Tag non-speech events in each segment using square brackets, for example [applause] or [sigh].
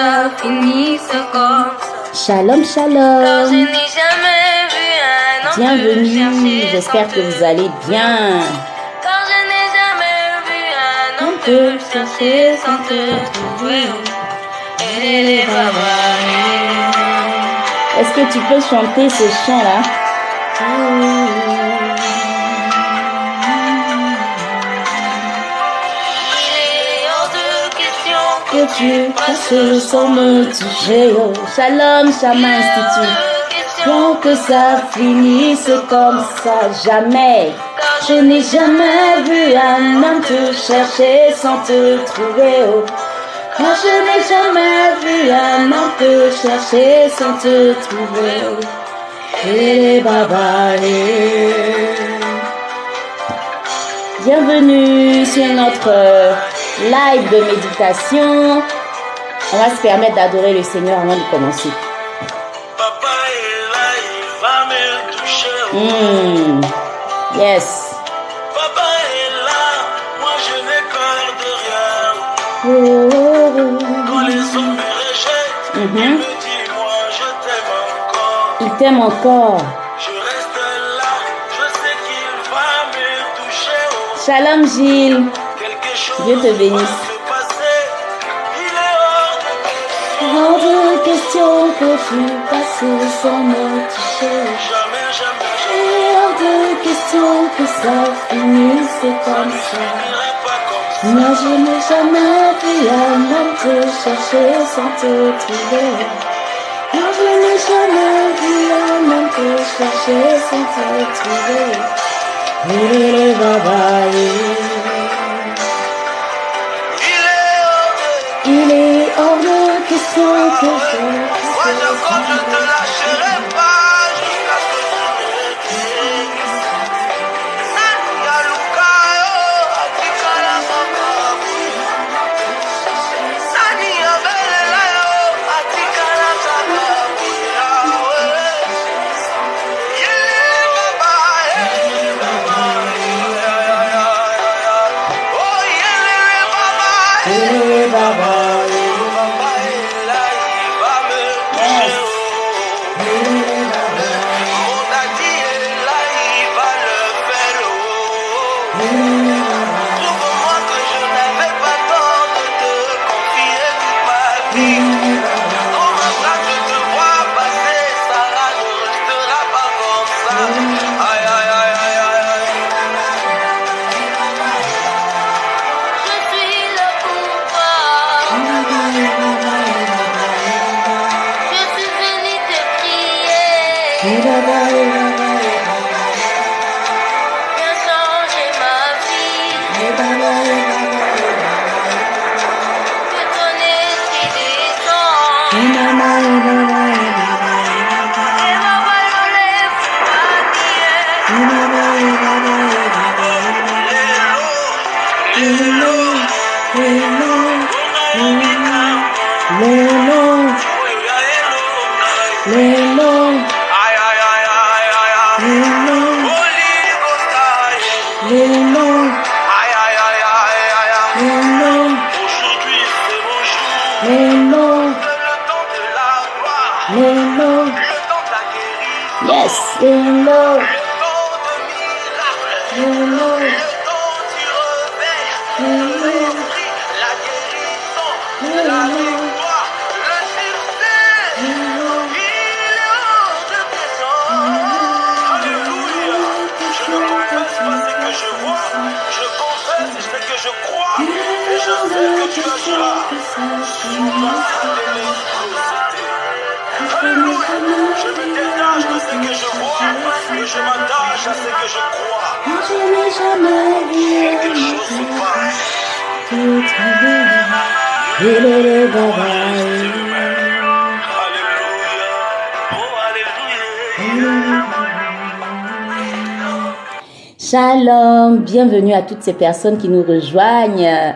ça finisse comme ça. Shalom, Car shalom. je n'ai jamais vu un homme te Bienvenue. J'espère que vous allez bien. Car je n'ai jamais vu un homme te te chercher sans te trouver. Et les Est-ce que tu peux chanter ce chant-là sans me toucher. Oh, Shalom, Shama Institute. Tant que ça finisse comme ça, jamais. Je n'ai jamais vu un homme te chercher sans te trouver. Oh. Je n'ai jamais vu un homme te chercher sans te trouver. Oh. Et les. Bienvenue sur notre live de méditation. On va se permettre d'adorer le Seigneur avant de commencer. Papa est là, il va me toucher. Hmm. Yes. Papa est là, moi je n'ai peur de rien. Quand les hommes me rejettent, Mhm. il me dit moi je t'aime encore. Il t'aime encore. Je reste là, je sais qu'il va me toucher. Shalom Gilles. Dieu te bénisse. hors de question. Que tu passes sans me toucher. Et hors de question que ça finisse comme ça. Moi je n'ai jamais vu un homme te chercher sans te trouver. Moi je n'ai jamais vu un homme te chercher sans te trouver. Il est hors Il est hors de question que je Moi bienvenue à toutes ces personnes qui nous rejoignent.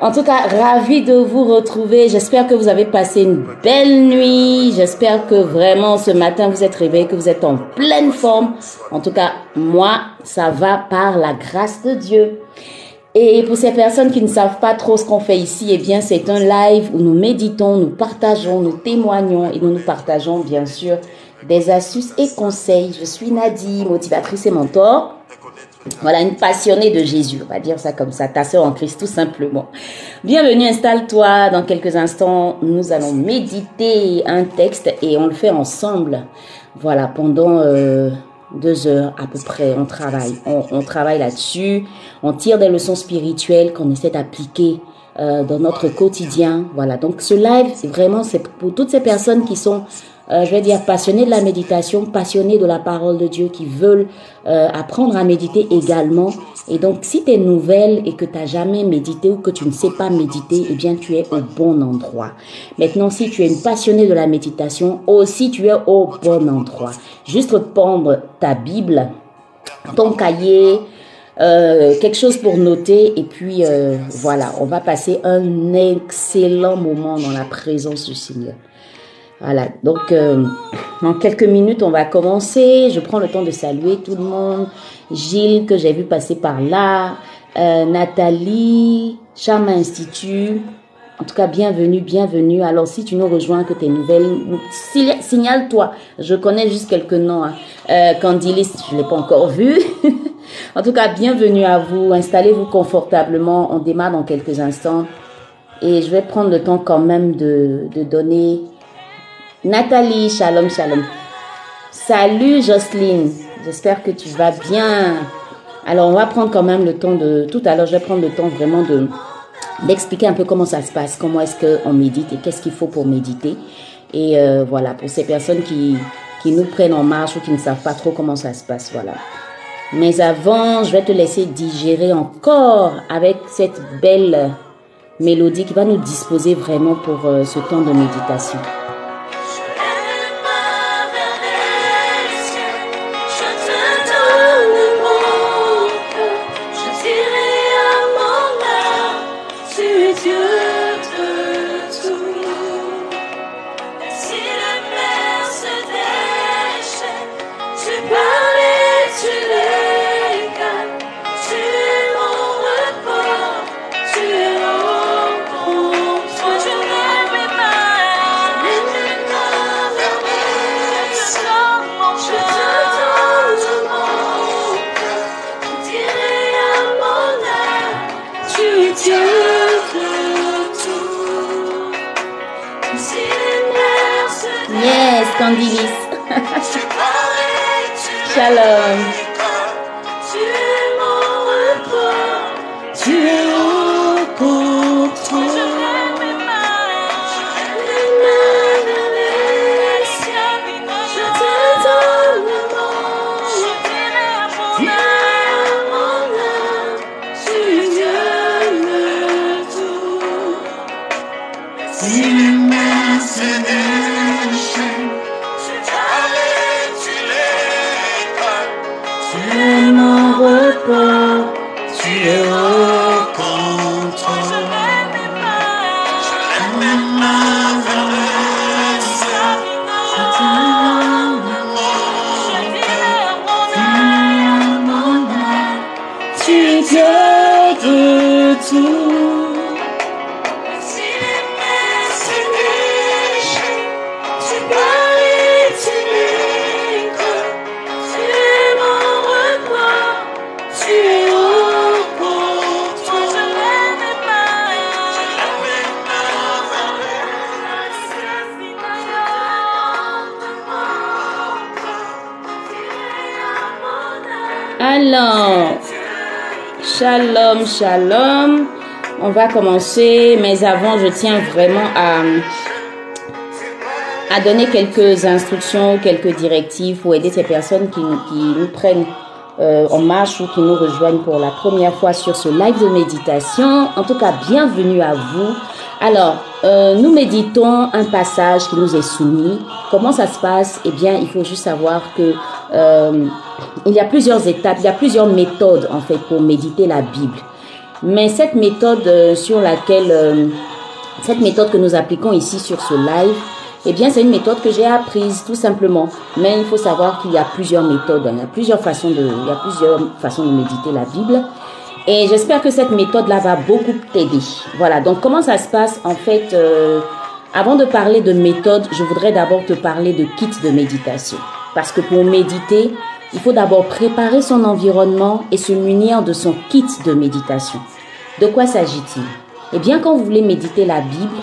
En tout cas, ravi de vous retrouver. J'espère que vous avez passé une belle nuit. J'espère que vraiment ce matin vous êtes réveillés, que vous êtes en pleine forme. En tout cas, moi, ça va par la grâce de Dieu. Et pour ces personnes qui ne savent pas trop ce qu'on fait ici, eh bien, c'est un live où nous méditons, nous partageons, nous témoignons et nous nous partageons, bien sûr, des astuces et conseils. Je suis Nadie, motivatrice et mentor. Voilà, une passionnée de Jésus, on va dire ça comme ça, ta sœur en Christ, tout simplement. Bienvenue, installe-toi. Dans quelques instants, nous allons méditer un texte et on le fait ensemble. Voilà, pendant euh, deux heures à peu près, on travaille. On, travaille là-dessus, on tire des leçons spirituelles qu'on essaie d'appliquer euh, dans notre quotidien. Voilà, donc ce live, c'est vraiment pour toutes ces personnes qui sont euh, je vais dire, passionnés de la méditation, passionnés de la parole de Dieu, qui veulent euh, apprendre à méditer également. Et donc, si tu es nouvelle et que tu n'as jamais médité ou que tu ne sais pas méditer, eh bien, tu es au bon endroit. Maintenant, si tu es une passionnée de la méditation, aussi tu es au bon endroit. Juste prendre ta Bible, ton cahier, euh, quelque chose pour noter et puis euh, voilà, on va passer un excellent moment dans la présence du Seigneur. Voilà, donc euh, quelques minutes, on va commencer. Je prends le temps de saluer tout le monde. Gilles, que j'ai vu passer par là. Euh, Nathalie, Charme Institut. En tout cas, bienvenue, bienvenue. Alors, si tu nous rejoins, que tes nouvelles, si- signale-toi. Je connais juste quelques noms. Hein. Euh, Candilis, je l'ai pas encore vu. [laughs] en tout cas, bienvenue à vous. Installez-vous confortablement. On démarre dans quelques instants. Et je vais prendre le temps quand même de, de donner Nathalie, shalom, shalom. Salut Jocelyne, j'espère que tu vas bien. Alors on va prendre quand même le temps de... Tout à l'heure, je vais prendre le temps vraiment de d'expliquer un peu comment ça se passe, comment est-ce qu'on médite et qu'est-ce qu'il faut pour méditer. Et euh, voilà, pour ces personnes qui, qui nous prennent en marche ou qui ne savent pas trop comment ça se passe, voilà. Mais avant, je vais te laisser digérer encore avec cette belle mélodie qui va nous disposer vraiment pour euh, ce temps de méditation. Shalom. On va commencer, mais avant, je tiens vraiment à, donner quelques instructions, quelques directives pour aider ces personnes qui, qui nous prennent euh, en marche ou qui nous rejoignent pour la première fois sur ce live de méditation. En tout cas, bienvenue à vous. Alors, euh, nous méditons un passage qui nous est soumis. Comment ça se passe? Eh bien, il faut juste savoir que euh, il y a plusieurs étapes, il y a plusieurs méthodes en fait pour méditer la Bible. Mais cette méthode euh, sur laquelle, euh, cette méthode que nous appliquons ici sur ce live, eh bien, c'est une méthode que j'ai apprise tout simplement. Mais il faut savoir qu'il y a plusieurs méthodes, hein. il y a plusieurs façons de, il y a plusieurs façons de méditer la Bible. Et j'espère que cette méthode-là va beaucoup t'aider. Voilà, donc comment ça se passe? En fait, euh, avant de parler de méthode, je voudrais d'abord te parler de kit de méditation. Parce que pour méditer, il faut d'abord préparer son environnement et se munir de son kit de méditation. De quoi s'agit-il? Eh bien, quand vous voulez méditer la Bible,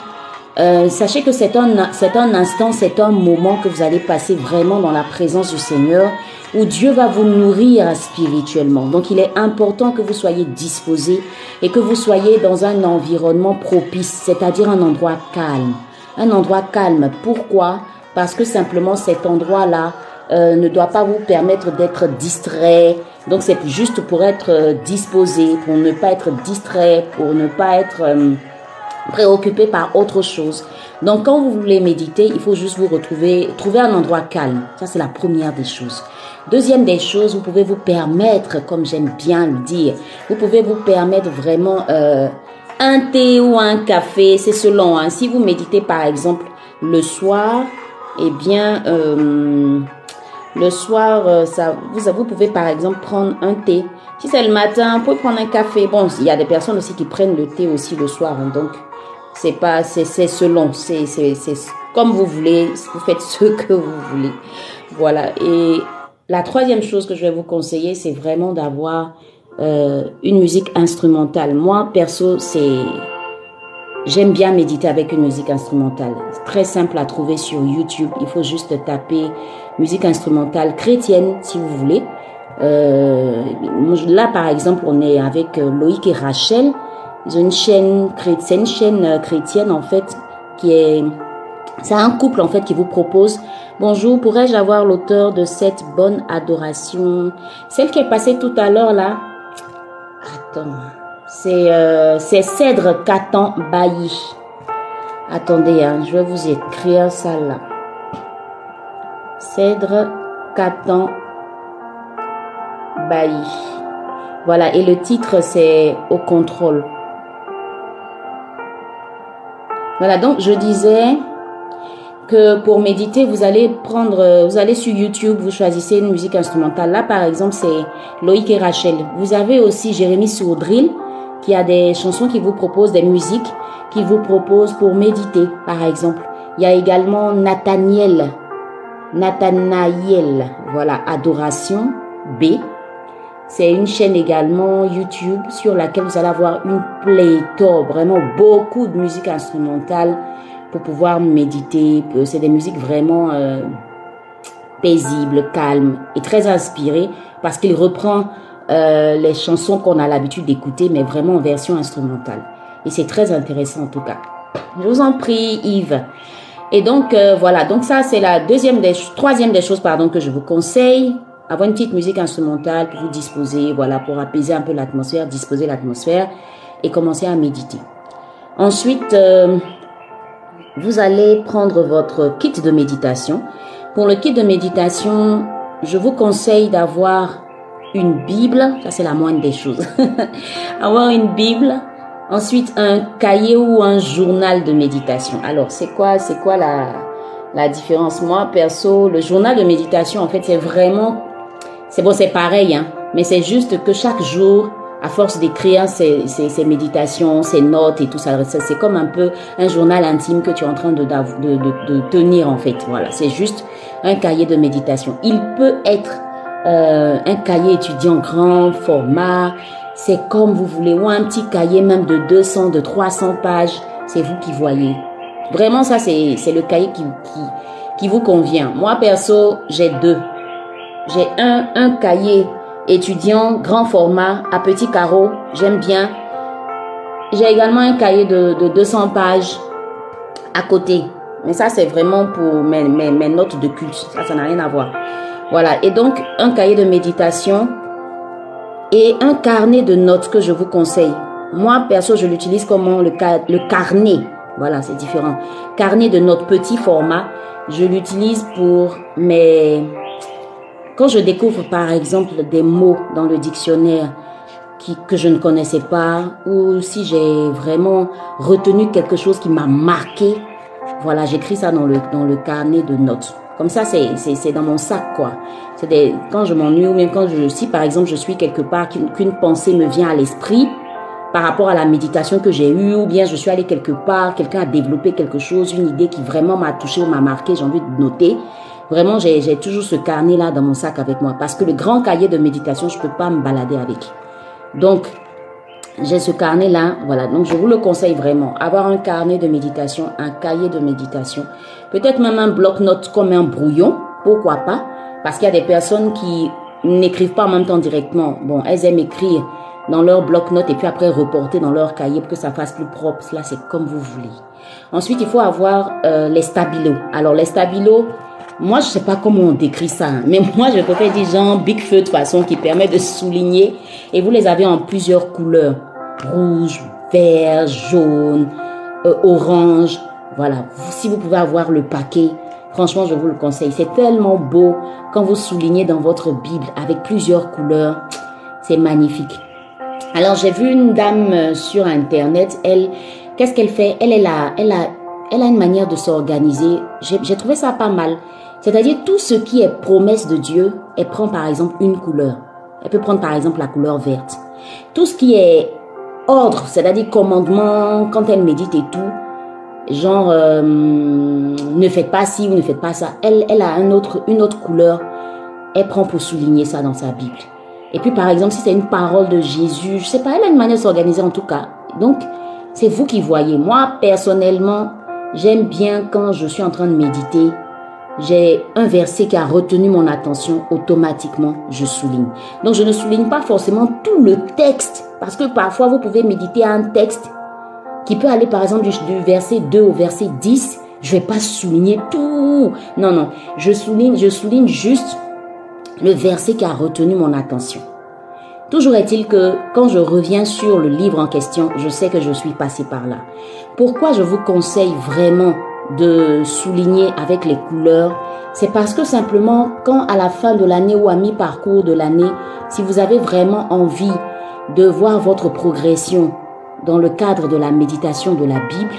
euh, sachez que c'est un, c'est un instant, c'est un moment que vous allez passer vraiment dans la présence du Seigneur, où Dieu va vous nourrir spirituellement. Donc il est important que vous soyez disposé et que vous soyez dans un environnement propice, c'est-à-dire un endroit calme. Un endroit calme. Pourquoi? Parce que simplement cet endroit-là euh, ne doit pas vous permettre d'être distrait. Donc c'est juste pour être euh, disposé, pour ne pas être distrait, pour ne pas être préoccupé par autre chose. Donc quand vous voulez méditer, il faut juste vous retrouver, trouver un endroit calme. Ça c'est la première des choses. Deuxième des choses, vous pouvez vous permettre, comme j'aime bien le dire, vous pouvez vous permettre vraiment euh, un thé ou un café, c'est selon. Hein. Si vous méditez par exemple le soir, eh bien euh, le soir, euh, ça, vous, vous pouvez par exemple prendre un thé. Si c'est le matin, vous pouvez prendre un café. Bon, il y a des personnes aussi qui prennent le thé aussi le soir, hein, donc c'est pas, c'est, c'est selon, c'est, comme vous voulez, vous faites ce que vous voulez. Voilà. Et la troisième chose que je vais vous conseiller, c'est vraiment d'avoir euh, une musique instrumentale. Moi, perso, c'est, j'aime bien méditer avec une musique instrumentale. Très simple à trouver sur YouTube. Il faut juste taper musique instrumentale chrétienne, si vous voulez. Euh, là, par exemple, on est avec euh, Loïc et Rachel. Ils ont une chaîne chrétienne, une chaîne euh, chrétienne en fait qui est c'est un couple en fait qui vous propose Bonjour, pourrais-je avoir l'auteur de cette bonne adoration? Celle qui est passée tout à l'heure là. Attends. C'est euh, c'est Cèdre Catan Bailly. Attendez, hein, je vais vous écrire ça là. Cèdre Catan Bailly. Voilà, et le titre c'est Au contrôle. Voilà, donc je disais que pour méditer, vous allez prendre, vous allez sur YouTube, vous choisissez une musique instrumentale. Là, par exemple, c'est Loïc et Rachel. Vous avez aussi Jérémy Sourdril, qui a des chansons qui vous proposent des musiques, qui vous proposent pour méditer, par exemple. Il y a également Nathaniel, Nathanaël, voilà, Adoration B. C'est une chaîne également YouTube sur laquelle vous allez avoir une pléthore, vraiment beaucoup de musique instrumentale pour pouvoir méditer. C'est des musiques vraiment euh, paisibles, calmes et très inspirées parce qu'il reprend euh, les chansons qu'on a l'habitude d'écouter, mais vraiment en version instrumentale. Et c'est très intéressant en tout cas. Je vous en prie, Yves. Et donc euh, voilà, donc ça c'est la deuxième des troisième des choses pardon que je vous conseille avoir une petite musique instrumentale pour vous disposer, voilà, pour apaiser un peu l'atmosphère, disposer l'atmosphère et commencer à méditer. Ensuite, euh, vous allez prendre votre kit de méditation. Pour le kit de méditation, je vous conseille d'avoir une Bible, ça c'est la moindre des choses. [laughs] avoir une Bible, ensuite un cahier ou un journal de méditation. Alors, c'est quoi c'est quoi la la différence? Moi perso, le journal de méditation en fait, c'est vraiment c'est bon, c'est pareil, hein, mais c'est juste que chaque jour, à force d'écrire ses, méditations, ses notes et tout ça, c'est comme un peu un journal intime que tu es en train de, de, de, tenir en fait. Voilà, c'est juste un cahier de méditation. Il peut être euh, un cahier étudiant grand format, c'est comme vous voulez, ou un petit cahier même de 200, de 300 pages, c'est vous qui voyez. Vraiment, ça, c'est le cahier qui, qui, qui vous convient. Moi, perso, j'ai deux. J'ai un, un cahier étudiant grand format à petits carreaux. J'aime bien. J'ai également un cahier de, de 200 pages à côté. Mais ça, c'est vraiment pour mes, mes, mes, notes de culte. Ça, ça n'a rien à voir. Voilà. Et donc, un cahier de méditation et un carnet de notes que je vous conseille. Moi, perso, je l'utilise comme le, carnet. Voilà, c'est différent. Carnet de notes petit format. Je l'utilise pour mes quand je découvre par exemple des mots dans le dictionnaire qui, que je ne connaissais pas, ou si j'ai vraiment retenu quelque chose qui m'a marqué, voilà, j'écris ça dans le, dans le carnet de notes. Comme ça, c'est dans mon sac, quoi. C'est quand je m'ennuie ou même quand je, si par exemple je suis quelque part, qu'une pensée me vient à l'esprit par rapport à la méditation que j'ai eue ou bien je suis allé quelque part, quelqu'un a développé quelque chose, une idée qui vraiment m'a touché ou m'a marqué, j'ai envie de noter. Vraiment, j'ai toujours ce carnet-là dans mon sac avec moi parce que le grand cahier de méditation, je peux pas me balader avec. Donc, j'ai ce carnet-là, voilà. Donc, je vous le conseille vraiment. Avoir un carnet de méditation, un cahier de méditation. Peut-être même un bloc-notes comme un brouillon. Pourquoi pas? Parce qu'il y a des personnes qui n'écrivent pas en même temps directement. Bon, elles aiment écrire dans leur bloc-notes et puis après reporter dans leur cahier pour que ça fasse plus propre. Là, c'est comme vous voulez. Ensuite, il faut avoir euh, les stabilos. Alors, les stabilos, moi, je sais pas comment on décrit ça, hein. mais [laughs] moi, je préfère des gens big feu de façon qui permet de souligner. Et vous les avez en plusieurs couleurs. Rouge, vert, jaune, euh, orange. Voilà. Si vous pouvez avoir le paquet, franchement, je vous le conseille. C'est tellement beau quand vous soulignez dans votre Bible avec plusieurs couleurs. C'est magnifique. Alors, j'ai vu une dame euh, sur Internet. Elle, qu'est-ce qu'elle fait? Elle, elle a, elle a, elle a une manière de s'organiser. J'ai trouvé ça pas mal. C'est-à-dire tout ce qui est promesse de Dieu, elle prend par exemple une couleur. Elle peut prendre par exemple la couleur verte. Tout ce qui est ordre, c'est-à-dire commandement, quand elle médite et tout, genre euh, ne faites pas ci ou ne faites pas ça. Elle, elle a un autre, une autre couleur. Elle prend pour souligner ça dans sa Bible. Et puis par exemple, si c'est une parole de Jésus, je sais pas, elle a une manière de s'organiser en tout cas. Donc, c'est vous qui voyez. Moi, personnellement, j'aime bien quand je suis en train de méditer, j'ai un verset qui a retenu mon attention, automatiquement, je souligne. Donc, je ne souligne pas forcément tout le texte, parce que parfois, vous pouvez méditer un texte qui peut aller, par exemple, du, verset 2 au verset 10. Je vais pas souligner tout. Non, non. Je souligne, je souligne juste le verset qui a retenu mon attention. Toujours est-il que quand je reviens sur le livre en question, je sais que je suis passé par là. Pourquoi je vous conseille vraiment de souligner avec les couleurs, c'est parce que simplement quand à la fin de l'année ou à mi-parcours de l'année, si vous avez vraiment envie de voir votre progression dans le cadre de la méditation de la Bible,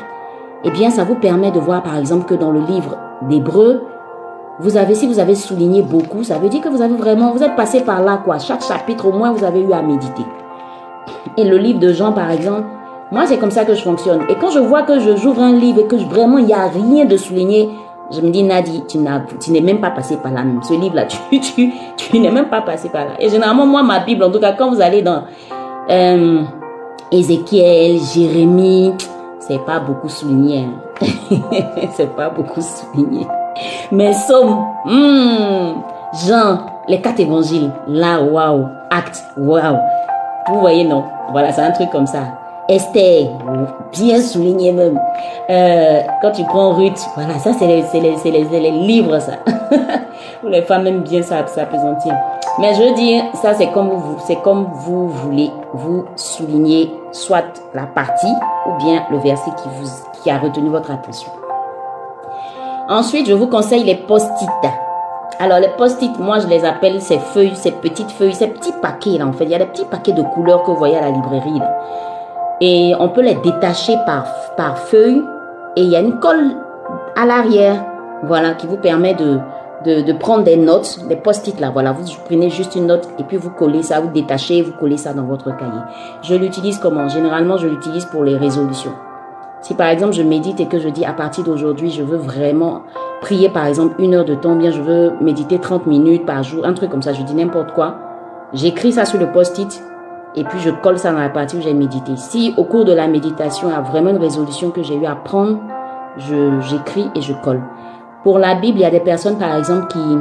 eh bien ça vous permet de voir par exemple que dans le livre d'Hébreu, vous avez, si vous avez souligné beaucoup, ça veut dire que vous avez vraiment, vous êtes passé par là, quoi. Chaque chapitre, au moins, vous avez eu à méditer. Et le livre de Jean, par exemple, moi, c'est comme ça que je fonctionne. Et quand je vois que je j'ouvre un livre et que vraiment, il n'y a rien de souligné, je me dis, Nadi, tu n'es même pas passé par là. Ce livre-là, [laughs] tu n'es même pas passé par là. Et généralement, moi, ma Bible, en tout cas, quand vous allez dans euh, Ézéchiel, Jérémie, c'est pas beaucoup souligné. Hein. [laughs] c'est pas beaucoup souligné. Mais Somme, hmm, Jean, les quatre évangiles, là, waouh, acte, waouh. Vous voyez, non? Voilà, c'est un truc comme ça. Esther, bien souligné même. Euh, quand tu prends Ruth, voilà, ça c'est les, les, les, les, livres, ça. [laughs] Pour les femmes aiment bien ça, s'apesantir. Mais je veux dire, ça c'est comme vous, voulez, vous souligner soit la partie ou bien le verset qui a retenu votre attention. Ensuite, je vous conseille les post-it. Alors les post-it, moi je les appelle ces feuilles, ces petites feuilles, ces petits paquets là en fait. Il y a des petits paquets de couleurs que vous voyez à la librairie et on peut les détacher par, par feuille et il y a une colle à l'arrière, voilà, qui vous permet de, de, prendre des notes, des post-it là, voilà, vous prenez juste une note et puis vous collez ça, vous détachez, vous collez ça dans votre cahier. Je l'utilise comment? Généralement, je l'utilise pour les résolutions. Si par exemple je médite et que je dis à partir d'aujourd'hui, je veux vraiment prier par exemple une heure de temps, bien je veux méditer 30 minutes par jour, un truc comme ça, je dis n'importe quoi. J'écris ça sur le post-it et puis je colle ça dans la partie où j'ai médité. Si au cours de la méditation, il y a vraiment une résolution que j'ai eu à prendre, j'écris et je colle. Pour la Bible, il y a des personnes, par exemple, qui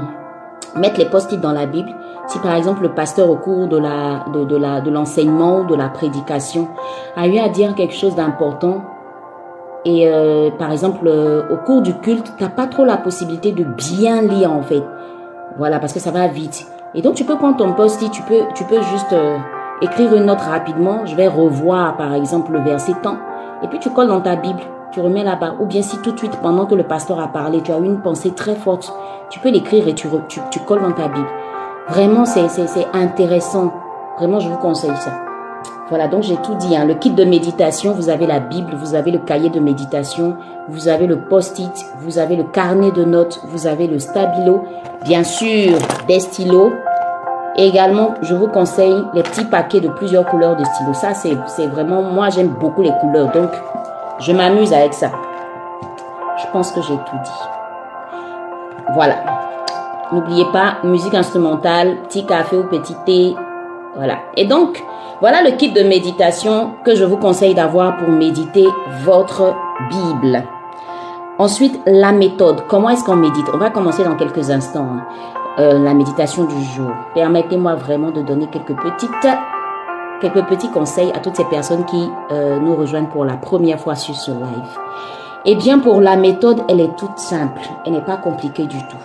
mettent les post-it dans la Bible. Si par exemple le pasteur au cours de l'enseignement ou de la prédication a eu à dire quelque chose d'important et euh, par exemple euh, au cours du culte, t'as pas trop la possibilité de bien lire en fait. Voilà parce que ça va vite. Et donc tu peux prendre ton post-it, tu peux tu peux juste euh, écrire une note rapidement, je vais revoir par exemple le verset temps, et puis tu colles dans ta Bible, tu remets là-bas. Ou bien si tout de suite, pendant que le pasteur a parlé, tu as eu une pensée très forte, tu peux l'écrire et tu, tu, colles dans ta Bible. Vraiment, c'est intéressant. Vraiment, je vous conseille ça. Voilà, donc j'ai tout dit. Hein. Le kit de méditation, vous avez la Bible, vous avez le cahier de méditation, vous avez le post-it, vous avez le carnet de notes, vous avez le stabilo, bien sûr des stylos. Et également, je vous conseille les petits paquets de plusieurs couleurs de stylos. Ça, c'est vraiment, moi j'aime beaucoup les couleurs, donc je m'amuse avec ça. Je pense que j'ai tout dit. Voilà. N'oubliez pas, musique instrumentale, petit café ou petit thé. Voilà. Et donc, voilà le kit de méditation que je vous conseille d'avoir pour méditer votre Bible. Ensuite, la méthode. Comment est-ce qu'on médite? On va commencer dans quelques instants. Hein. Euh, la méditation du jour. Permettez-moi vraiment de donner quelques petites quelques petits conseils à toutes ces personnes qui euh, nous rejoignent pour la première fois sur ce live. Eh bien, pour la méthode, elle est toute simple. Elle n'est pas compliquée du tout.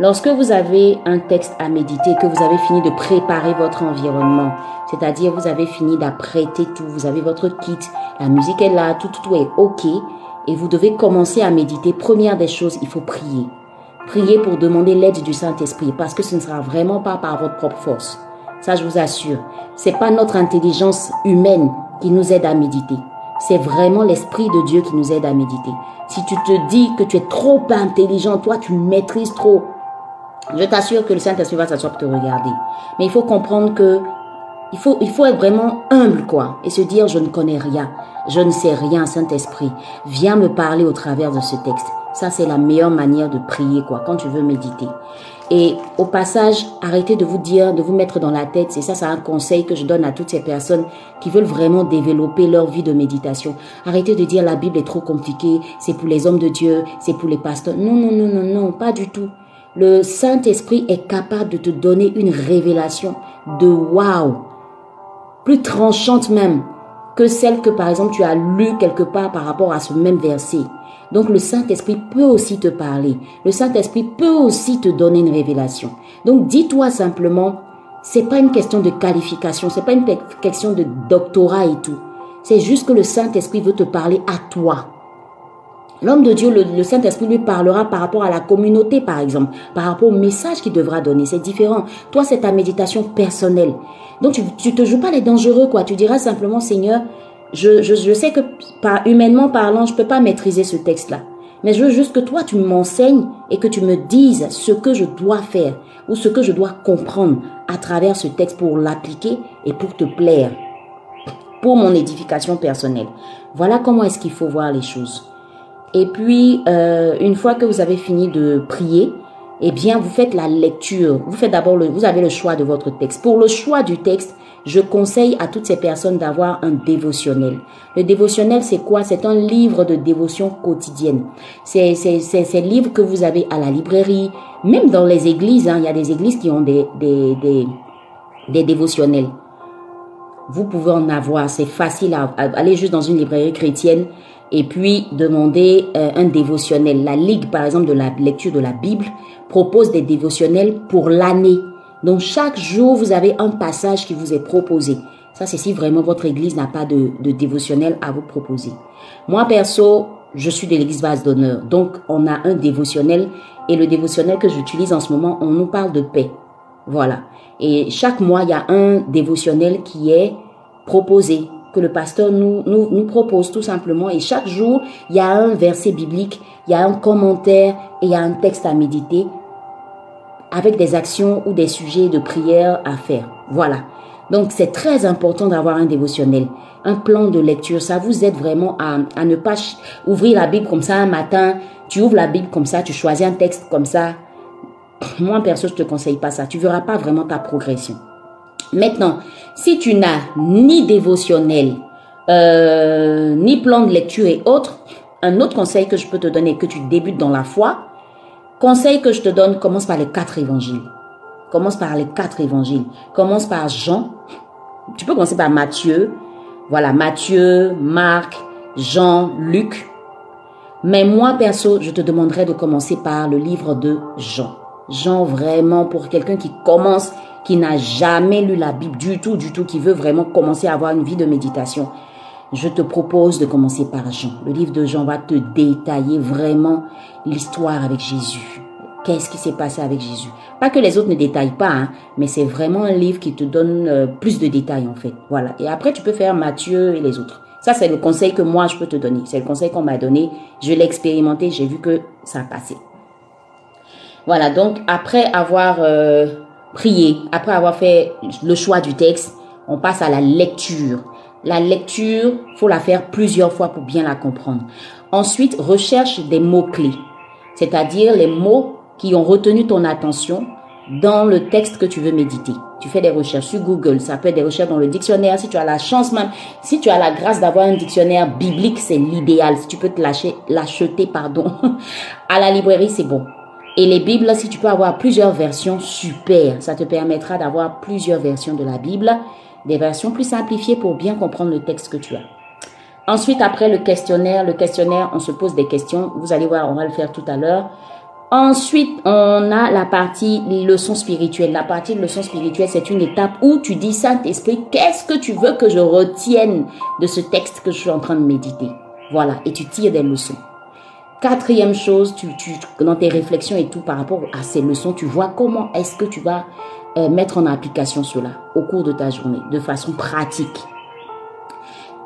Lorsque vous avez un texte à méditer, que vous avez fini de préparer votre environnement, c'est-à-dire vous avez fini d'apprêter tout, vous avez votre kit, la musique est là, tout, tout, tout est OK, et vous devez commencer à méditer, première des choses, il faut prier. Prier pour demander l'aide du Saint-Esprit, parce que ce ne sera vraiment pas par votre propre force. Ça, je vous assure. C'est pas notre intelligence humaine qui nous aide à méditer. C'est vraiment l'Esprit de Dieu qui nous aide à méditer. Si tu te dis que tu es trop intelligent, toi, tu maîtrises trop, je t'assure que le Saint-Esprit va s'asseoir pour te regarder. Mais il faut comprendre que il faut, il faut être vraiment humble, quoi, et se dire, je ne connais rien, je ne sais rien, Saint-Esprit, viens me parler au travers de ce texte. Ça, c'est la meilleure manière de prier, quoi, quand tu veux méditer. Et au passage, arrêtez de vous dire, de vous mettre dans la tête, c'est ça, c'est un conseil que je donne à toutes ces personnes qui veulent vraiment développer leur vie de méditation. Arrêtez de dire la Bible est trop compliquée, c'est pour les hommes de Dieu, c'est pour les pasteurs. Non, non, non, non, non, pas du tout. Le Saint-Esprit est capable de te donner une révélation de waouh plus tranchante même que celle que par exemple tu as lue quelque part par rapport à ce même verset. Donc le Saint-Esprit peut aussi te parler. Le Saint-Esprit peut aussi te donner une révélation. Donc dis-toi simplement, c'est pas une question de qualification, c'est pas une question de doctorat et tout. C'est juste que le Saint-Esprit veut te parler à toi. L'homme de Dieu, le, Saint-Esprit lui parlera par rapport à la communauté, par exemple, par rapport au message qu'il devra donner. C'est différent. Toi, c'est ta méditation personnelle. Donc, tu, ne te joues pas les dangereux, quoi. Tu diras simplement, Seigneur, je, sais que, humainement parlant, je peux pas maîtriser ce texte-là. Mais je veux juste que toi, tu m'enseignes et que tu me dises ce que je dois faire ou ce que je dois comprendre à travers ce texte pour l'appliquer et pour te plaire, pour mon édification personnelle. Voilà comment est-ce qu'il faut voir les choses. Et puis, euh, une fois que vous avez fini de prier, eh bien, vous faites la lecture. Vous faites d'abord vous avez le choix de votre texte. Pour le choix du texte, je conseille à toutes ces personnes d'avoir un dévotionnel. Le dévotionnel, c'est quoi? C'est un livre de dévotion quotidienne. C'est c'est livre que vous avez à la librairie, même dans les églises. Hein, il y a des églises qui ont des des des, des dévotionnels. Vous pouvez en avoir. C'est facile à, à aller juste dans une librairie chrétienne et puis demander euh, un dévotionnel. La Ligue, par exemple, de la lecture de la Bible propose des dévotionnels pour l'année. Donc chaque jour, vous avez un passage qui vous est proposé. Ça, c'est si vraiment votre église n'a pas de, de, dévotionnel à vous proposer. Moi, perso, je suis de l'église base d'honneur. Donc, on a un dévotionnel. Et le dévotionnel que j'utilise en ce moment, on nous parle de paix. Voilà. Et chaque mois, il y a un dévotionnel qui est proposé que le pasteur nous, nous, nous propose tout simplement. Et chaque jour, il y a un verset biblique, il y a un commentaire et il y a un texte à méditer avec des actions ou des sujets de prière à faire. Voilà. Donc c'est très important d'avoir un dévotionnel, un plan de lecture. Ça vous aide vraiment à, à ne pas ouvrir la Bible comme ça un matin. Tu ouvres la Bible comme ça, tu choisis un texte comme ça. Moi, perso, je te conseille pas ça. Tu verras pas vraiment ta progression. Maintenant, si tu n'as ni dévotionnel, euh, ni plan de lecture et autres, un autre conseil que je peux te donner, que tu débutes dans la foi, conseil que je te donne, commence par les quatre évangiles. Commence par les quatre évangiles. Commence par Jean. Tu peux commencer par Matthieu. Voilà, Matthieu, Marc, Jean, Luc. Mais moi, perso, je te demanderais de commencer par le livre de Jean. Jean, vraiment, pour quelqu'un qui commence qui n'a jamais lu la Bible du tout, du tout, qui veut vraiment commencer à avoir une vie de méditation, je te propose de commencer par Jean. Le livre de Jean va te détailler vraiment l'histoire avec Jésus. qu'est-ce qui s'est passé avec Jésus? Pas que les autres ne détaillent pas, hein, mais c'est vraiment un livre qui te donne euh, plus de détails en fait. Voilà. Et après, tu peux faire Matthieu et les autres. Ça, c'est le conseil que moi, je peux te donner. C'est le conseil qu'on m'a donné. Je l'ai expérimenté, j'ai vu que ça a passé. Voilà, donc après avoir euh, prié, après avoir fait le choix du texte, on passe à la lecture. La lecture, faut la faire plusieurs fois pour bien la comprendre. Ensuite, recherche des mots-clés, c'est-à-dire les mots qui ont retenu ton attention dans le texte que tu veux méditer. Tu fais des recherches sur Google, ça peut être des recherches dans le dictionnaire. Si tu as la chance même, si tu as la grâce d'avoir un dictionnaire biblique, c'est l'idéal. Si tu peux te lâcher, l'acheter, pardon, [laughs] à la librairie, c'est bon. Et les Bibles, si tu peux avoir plusieurs versions, super. Ça te permettra d'avoir plusieurs versions de la Bible, des versions plus simplifiées pour bien comprendre le texte que tu as. Ensuite, après le questionnaire, le questionnaire, on se pose des questions. Vous allez voir, on va le faire tout à l'heure. Ensuite, on a la partie leçon spirituelle. La partie leçon spirituelle, c'est une étape où tu dis, Saint-Esprit, qu'est-ce que tu veux que je retienne de ce texte que je suis en train de méditer? Voilà. Et tu tires des leçons. Quatrième chose, tu, tu, dans tes réflexions et tout par rapport à ces leçons, tu vois comment est-ce que tu vas euh, mettre en application cela au cours de ta journée, de façon pratique.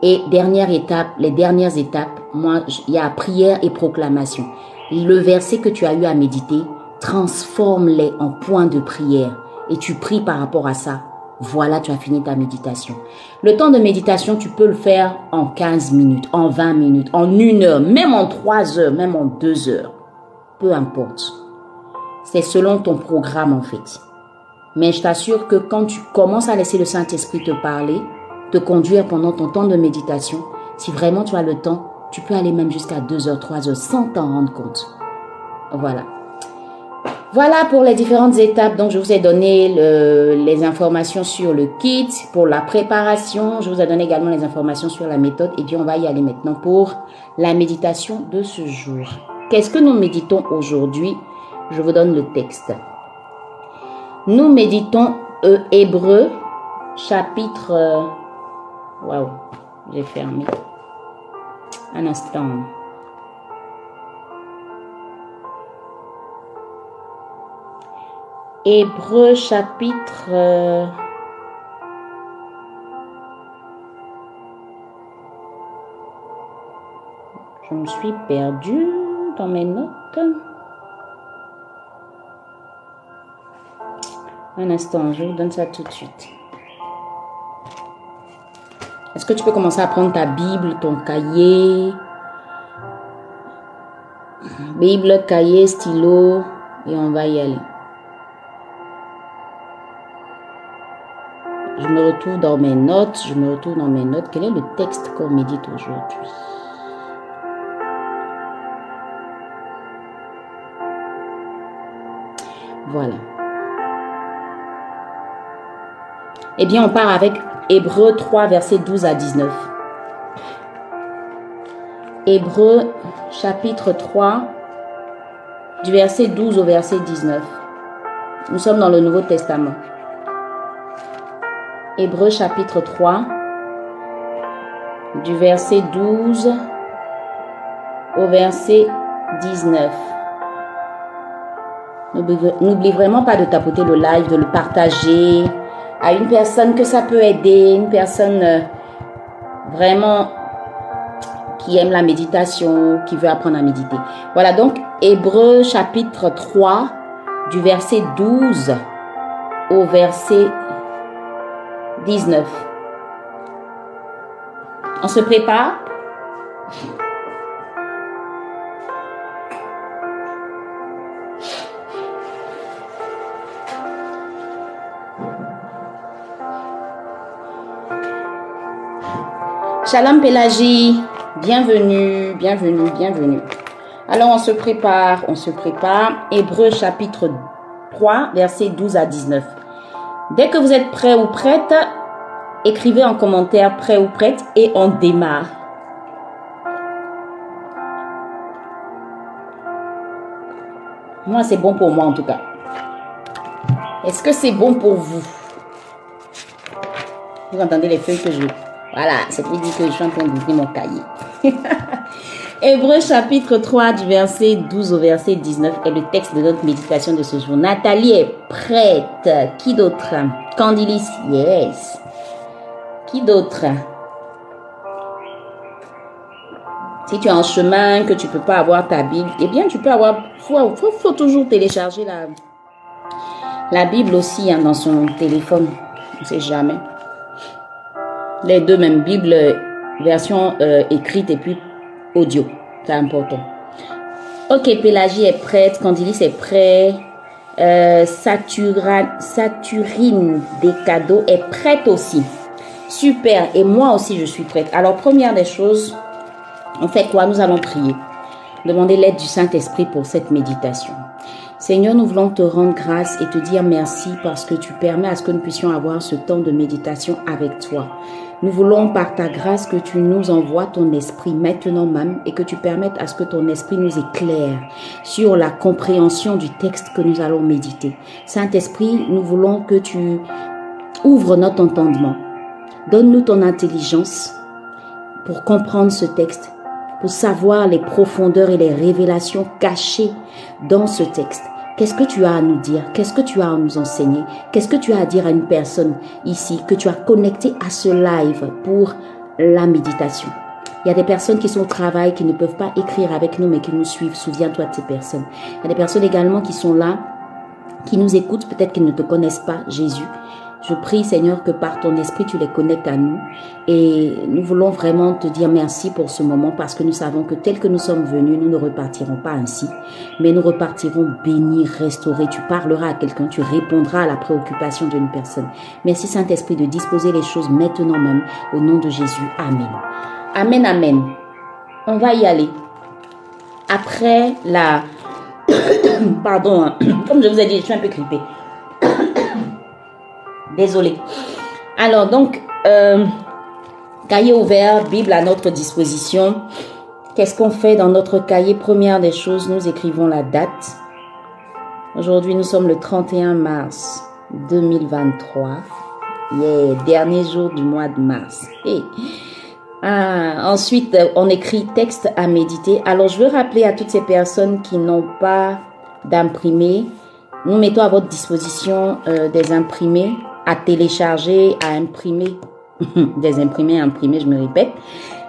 Et dernière étape, les dernières étapes, moi, il y a prière et proclamation. Le verset que tu as eu à méditer, transforme-les en points de prière et tu pries par rapport à ça. Voilà, tu as fini ta méditation. Le temps de méditation, tu peux le faire en 15 minutes, en 20 minutes, en une heure, même en 3 heures, même en 2 heures. Peu importe. C'est selon ton programme en fait. Mais je t'assure que quand tu commences à laisser le Saint-Esprit te parler, te conduire pendant ton temps de méditation, si vraiment tu as le temps, tu peux aller même jusqu'à 2 heures, 3 heures sans t'en rendre compte. Voilà. Voilà pour les différentes étapes. Donc, je vous ai donné les informations sur le kit, pour la préparation. Je vous ai donné également les informations sur la méthode. Et puis, on va y aller maintenant pour la méditation de ce jour. Qu'est-ce que nous méditons aujourd'hui? Je vous donne le texte. Nous méditons euh, Hébreu, chapitre... Euh, waouh, j'ai fermé. Un instant. Hébreu chapitre... Euh, je me suis perdue dans mes notes. Un instant, je vous donne ça tout de suite. Est-ce que tu peux commencer à prendre ta Bible, ton cahier? Bible, cahier, stylo, et on va y aller. Je me retrouve dans mes notes. Je me retrouve dans mes notes. Quel est le texte qu'on médite aujourd'hui? Voilà. Eh bien, on part avec Hébreu 3, verset 12 à 19. Hébreu chapitre 3, du verset 12 au verset 19. Nous sommes dans le Nouveau Testament. Hébreu chapitre 3, du verset 12 au verset 19. N'oublie vraiment pas de tapoter le live, de le partager à une personne que ça peut aider, une personne euh, vraiment qui aime la méditation, qui veut apprendre à méditer. Voilà donc Hébreu chapitre 3 du verset 12 au verset 19. On se prépare? Shalom Pélagie, bienvenue, bienvenue, bienvenue. Alors on se prépare, on se prépare. Hébreu chapitre 3, versets 12 à 19. Dès que vous êtes prêt ou prête, écrivez en commentaire prêt ou prête et on démarre. Moi, c'est bon pour moi en tout cas. Est-ce que c'est bon pour vous? Vous entendez les feuilles que je... Voilà, c'est lui dit que je suis en train d'ouvrir mon cahier. [laughs] Hébreu chapitre 3 du verset 12 au verset 19 est le texte de notre méditation de ce jour. Nathalie est prête. Qui d'autre? Candilis, yes. Qui d'autre? Si tu es en chemin, que tu peux pas avoir ta Bible, eh bien tu peux avoir, faut, faut, faut toujours télécharger la, la Bible aussi hein, dans son téléphone. On sait jamais. Les deux mêmes Bibles, version euh, écrite et puis audio. C'est important. Ok, Pélagie est prête. Candilis est prêt. Euh, Satura, Saturine des cadeaux est prête aussi. Super. Et moi aussi, je suis prête. Alors, première des choses, on fait quoi? Nous allons prier. Demander l'aide du Saint-Esprit pour cette méditation. Seigneur, nous voulons te rendre grâce et te dire merci parce que tu permets à ce que nous puissions avoir ce temps de méditation avec toi. Nous voulons par ta grâce que tu nous envoies ton esprit maintenant même et que tu permettes à ce que ton esprit nous éclaire sur la compréhension du texte que nous allons méditer. Saint-Esprit, nous voulons que tu ouvres notre entendement. Donne-nous ton intelligence pour comprendre ce texte, pour savoir les profondeurs et les révélations cachées dans ce texte. Qu'est-ce que tu as à nous dire? Qu'est-ce que tu as à nous enseigner? Qu'est-ce que tu as à dire à une personne ici que tu as connecté à ce live pour la méditation? Il y a des personnes qui sont au travail, qui ne peuvent pas écrire avec nous, mais qui nous suivent. Souviens-toi de ces personnes. Il y a des personnes également qui sont là, qui nous écoutent, peut-être qu'ils ne te connaissent pas, Jésus. Je prie, Seigneur, que par ton esprit, tu les connectes à nous. Et nous voulons vraiment te dire merci pour ce moment parce que nous savons que tel que nous sommes venus, nous ne repartirons pas ainsi, mais nous repartirons bénis, restaurés. Tu parleras à quelqu'un, tu répondras à la préoccupation d'une personne. Merci, Saint-Esprit, de disposer les choses maintenant même au nom de Jésus. Amen. Amen, amen. On va y aller. Après la... [coughs] Pardon, hein. [coughs] comme je vous ai dit, je suis un peu grippée. Désolé. Alors, donc, euh, cahier ouvert, Bible à notre disposition. Qu'est-ce qu'on fait dans notre cahier? Première des choses, nous écrivons la date. Aujourd'hui, nous sommes le 31 mars 2023. Yeah, dernier jour du mois de mars. Ah, ensuite, on écrit texte à méditer. Alors, je veux rappeler à toutes ces personnes qui n'ont pas d'imprimé, nous mettons à votre disposition euh, des imprimés à télécharger, à imprimer, [laughs] des imprimés imprimer, je me répète.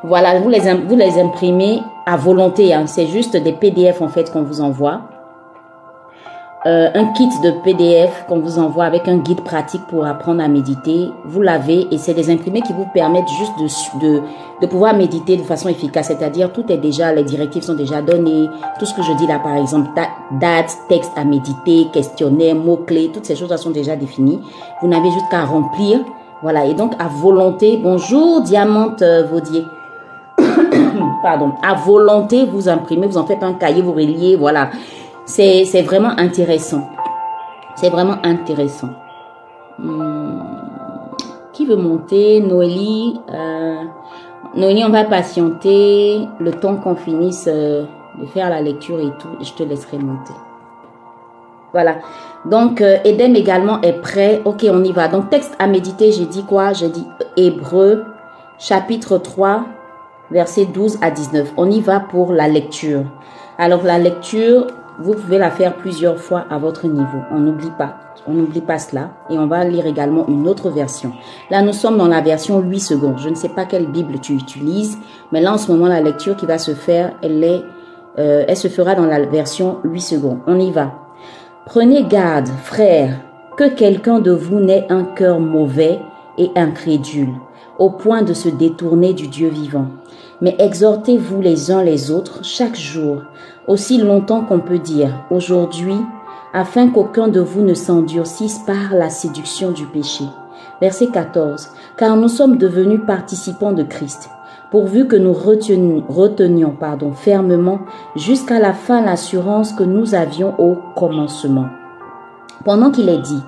Voilà, vous les, vous les imprimez à volonté, hein. c'est juste des PDF en fait qu'on vous envoie. Euh, un kit de PDF qu'on vous envoie avec un guide pratique pour apprendre à méditer. Vous l'avez et c'est des imprimés qui vous permettent juste de, de, pouvoir méditer de façon efficace. C'est-à-dire tout est déjà, les directives sont déjà données. Tout ce que je dis là, par exemple, date, texte à méditer, questionnaire, mots-clés, toutes ces choses-là sont déjà définies. Vous n'avez juste qu'à remplir. Voilà. Et donc, à volonté, bonjour, Diamante euh, Vaudier. [coughs] Pardon. À volonté, vous imprimez, vous en faites un cahier, vous reliez, voilà. C'est vraiment intéressant. C'est vraiment intéressant. Hmm. Qui veut monter? Noélie. Euh, Noélie, on va patienter le temps qu'on finisse euh, de faire la lecture et tout. Je te laisserai monter. Voilà. Donc, euh, également est prêt. Ok, on y va. Donc, texte à méditer, j'ai dit quoi? J'ai dit Hébreu, chapitre 3, verset 12 à 19. On y va pour la lecture. Alors, la lecture, vous pouvez la faire plusieurs fois à votre niveau. On n'oublie pas. On n'oublie pas cela. Et on va lire également une autre version. Là, nous sommes dans la version 8 secondes. Je ne sais pas quelle Bible tu utilises, mais là, en ce moment, la lecture qui va se faire, elle est, euh, elle se fera dans la version 8 secondes. On y va. Prenez garde, frères, que quelqu'un de vous n'ait un cœur mauvais et incrédule, au point de se détourner du Dieu vivant. Mais exhortez-vous les uns les autres chaque jour, aussi longtemps qu'on peut dire aujourd'hui, afin qu'aucun de vous ne s'endurcisse par la séduction du péché. Verset 14. Car nous sommes devenus participants de Christ, pourvu que nous retenions, pardon, fermement jusqu'à la fin l'assurance que nous avions au commencement. Pendant qu'il est dit,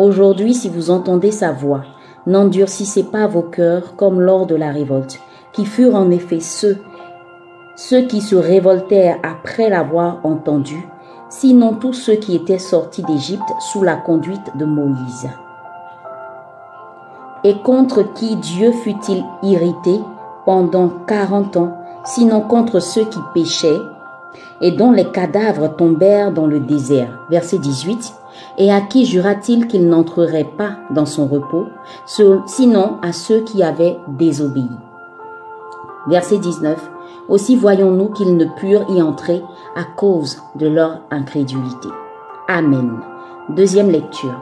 Aujourd'hui si vous entendez sa voix, n'endurcissez pas vos cœurs comme lors de la révolte, qui furent en effet ceux ceux qui se révoltèrent après l'avoir entendu, sinon tous ceux qui étaient sortis d'Égypte sous la conduite de Moïse. Et contre qui Dieu fut-il irrité pendant quarante ans sinon contre ceux qui péchaient et dont les cadavres tombèrent dans le désert? Verset 18. Et à qui jura-t-il qu'il n'entrerait pas dans son repos, sinon à ceux qui avaient désobéi? Verset 19. Aussi voyons-nous qu'ils ne purent y entrer à cause de leur incrédulité. Amen. Deuxième lecture.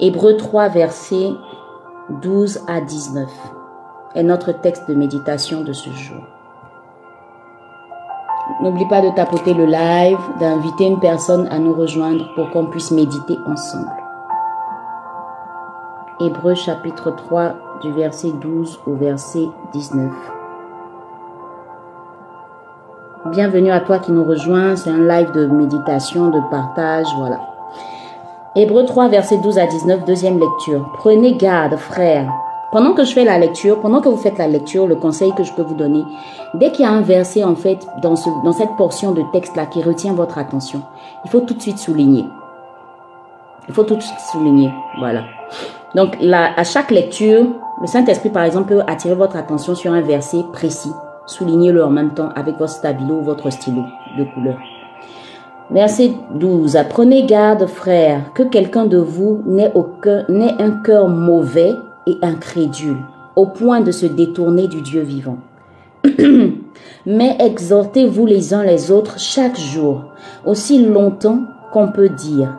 Hébreu 3, versets 12 à 19 est notre texte de méditation de ce jour. N'oublie pas de tapoter le live, d'inviter une personne à nous rejoindre pour qu'on puisse méditer ensemble. Hébreu chapitre 3 du verset 12 au verset 19. Bienvenue à toi qui nous rejoins, c'est un live de méditation, de partage, voilà. Hébreu 3 verset 12 à 19, deuxième lecture. Prenez garde, frères, pendant que je fais la lecture, pendant que vous faites la lecture, le conseil que je peux vous donner, dès qu'il y a un verset en fait dans, ce, dans cette portion de texte là qui retient votre attention, il faut tout de suite souligner. Il faut tout de suite souligner, voilà. Donc là, à chaque lecture, le Saint-Esprit par exemple peut attirer votre attention sur un verset précis. Soulignez-le en même temps avec votre stabilo ou votre stylo de couleur. Verset 12. Prenez garde, frères, que quelqu'un de vous n'ait un cœur mauvais et incrédule, au point de se détourner du Dieu vivant. [clears throat] Mais exhortez-vous les uns les autres chaque jour, aussi longtemps qu'on peut dire,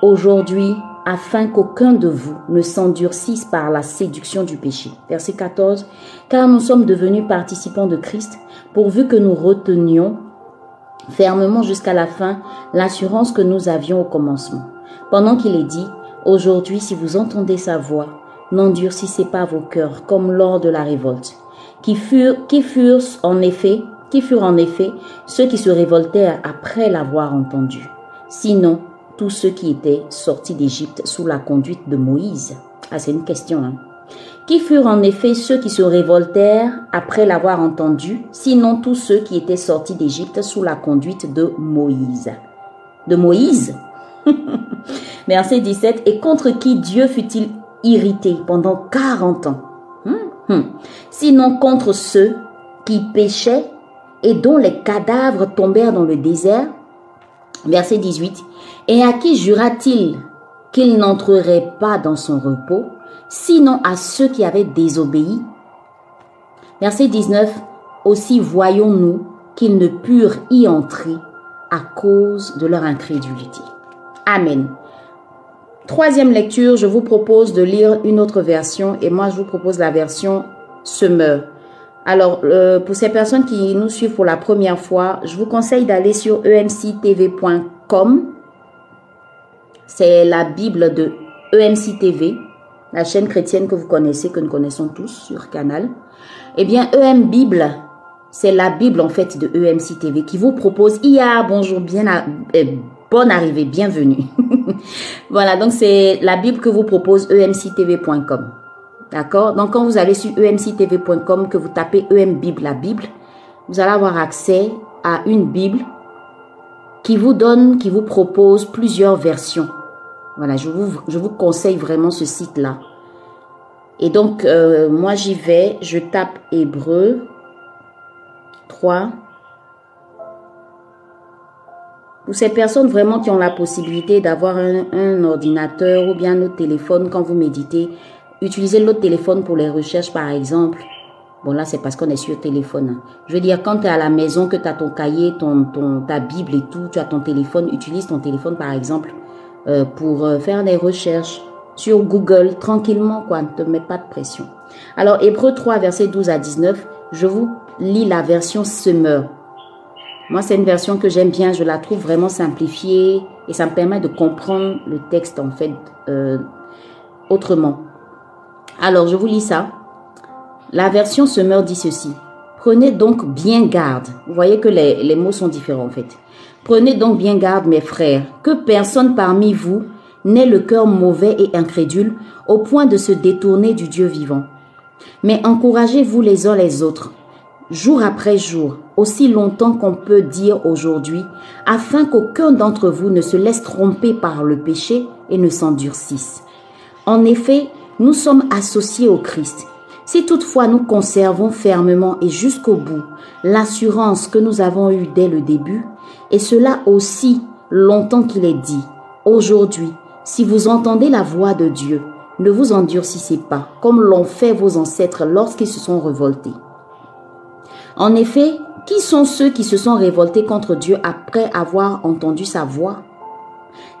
aujourd'hui, afin qu'aucun de vous ne s'endurcisse par la séduction du péché. Verset 14. Car nous sommes devenus participants de Christ, pourvu que nous retenions fermement jusqu'à la fin l'assurance que nous avions au commencement. Pendant qu'il est dit, aujourd'hui, si vous entendez sa voix, n'endurcissez pas vos cœurs comme lors de la révolte, qui furent, qui furent en effet, qui furent en effet ceux qui se révoltèrent après l'avoir entendu. Sinon, tous ceux qui étaient sortis d'Égypte sous la conduite de Moïse. Ah, c'est une question, hein. Qui furent en effet ceux qui se révoltèrent après l'avoir entendu, sinon tous ceux qui étaient sortis d'Égypte sous la conduite de Moïse? De Moïse? [laughs] Verset 17. Et contre qui Dieu fut-il irrité pendant 40 ans? Hum, hum. Sinon contre ceux qui péchaient et dont les cadavres tombèrent dans le désert? Verset 18. Et à qui jura-t-il qu'il n'entrerait pas dans son repos, sinon à ceux qui avaient désobéi? Verset 19. Aussi voyons-nous qu'ils ne purent y entrer à cause de leur incrédulité. Amen. Troisième lecture, je vous propose de lire une autre version et moi je vous propose la version Semeur. Alors, euh, pour ces personnes qui nous suivent pour la première fois, je vous conseille d'aller sur emctv.com. C'est la Bible de EMC la chaîne chrétienne que vous connaissez, que nous connaissons tous sur Canal. Eh bien, EM Bible, c'est la Bible en fait de EMC qui vous propose, a bonjour, bien, euh, bonne arrivée, bienvenue. [laughs] voilà, donc c'est la Bible que vous propose emctv.com. D'accord? Donc quand vous allez sur emctv.com, que vous tapez EM Bible, la Bible, vous allez avoir accès à une Bible qui vous donne, qui vous propose plusieurs versions. Voilà, je vous, conseille vraiment ce site-là. Et donc, euh, moi j'y vais, je tape Hébreu 3, pour ces personnes vraiment qui ont la possibilité d'avoir un, ordinateur ou bien notre téléphone quand vous méditez, utilisez l'autre téléphone pour les recherches par exemple. Bon là c'est parce qu'on est sur téléphone. Je veux dire quand tu es à la maison, que tu as ton cahier, ton, ta Bible et tout, tu as ton téléphone, utilise ton téléphone par exemple euh, pour euh, faire des recherches sur Google tranquillement quoi, ne te mets pas de pression. Alors Hébreu 3 verset 12 à 19, je vous lis la version Semeur. Moi, c'est une version que j'aime bien. Je la trouve vraiment simplifiée et ça me permet de comprendre le texte en fait euh, autrement. Alors, je vous lis ça. La version Semeur dit ceci. Prenez donc bien garde. Vous voyez que les, les mots sont différents en fait. Prenez donc bien garde, mes frères, que personne parmi vous n'ait le cœur mauvais et incrédule au point de se détourner du Dieu vivant. Mais encouragez-vous les uns les autres jour après jour, aussi longtemps qu'on peut dire aujourd'hui, afin qu'aucun d'entre vous ne se laisse tromper par le péché et ne s'endurcisse. En effet, nous sommes associés au Christ. Si toutefois nous conservons fermement et jusqu'au bout l'assurance que nous avons eue dès le début, et cela aussi longtemps qu'il est dit, aujourd'hui, si vous entendez la voix de Dieu, ne vous endurcissez pas, comme l'ont fait vos ancêtres lorsqu'ils se sont révoltés. En effet, qui sont ceux qui se sont révoltés contre Dieu après avoir entendu sa voix?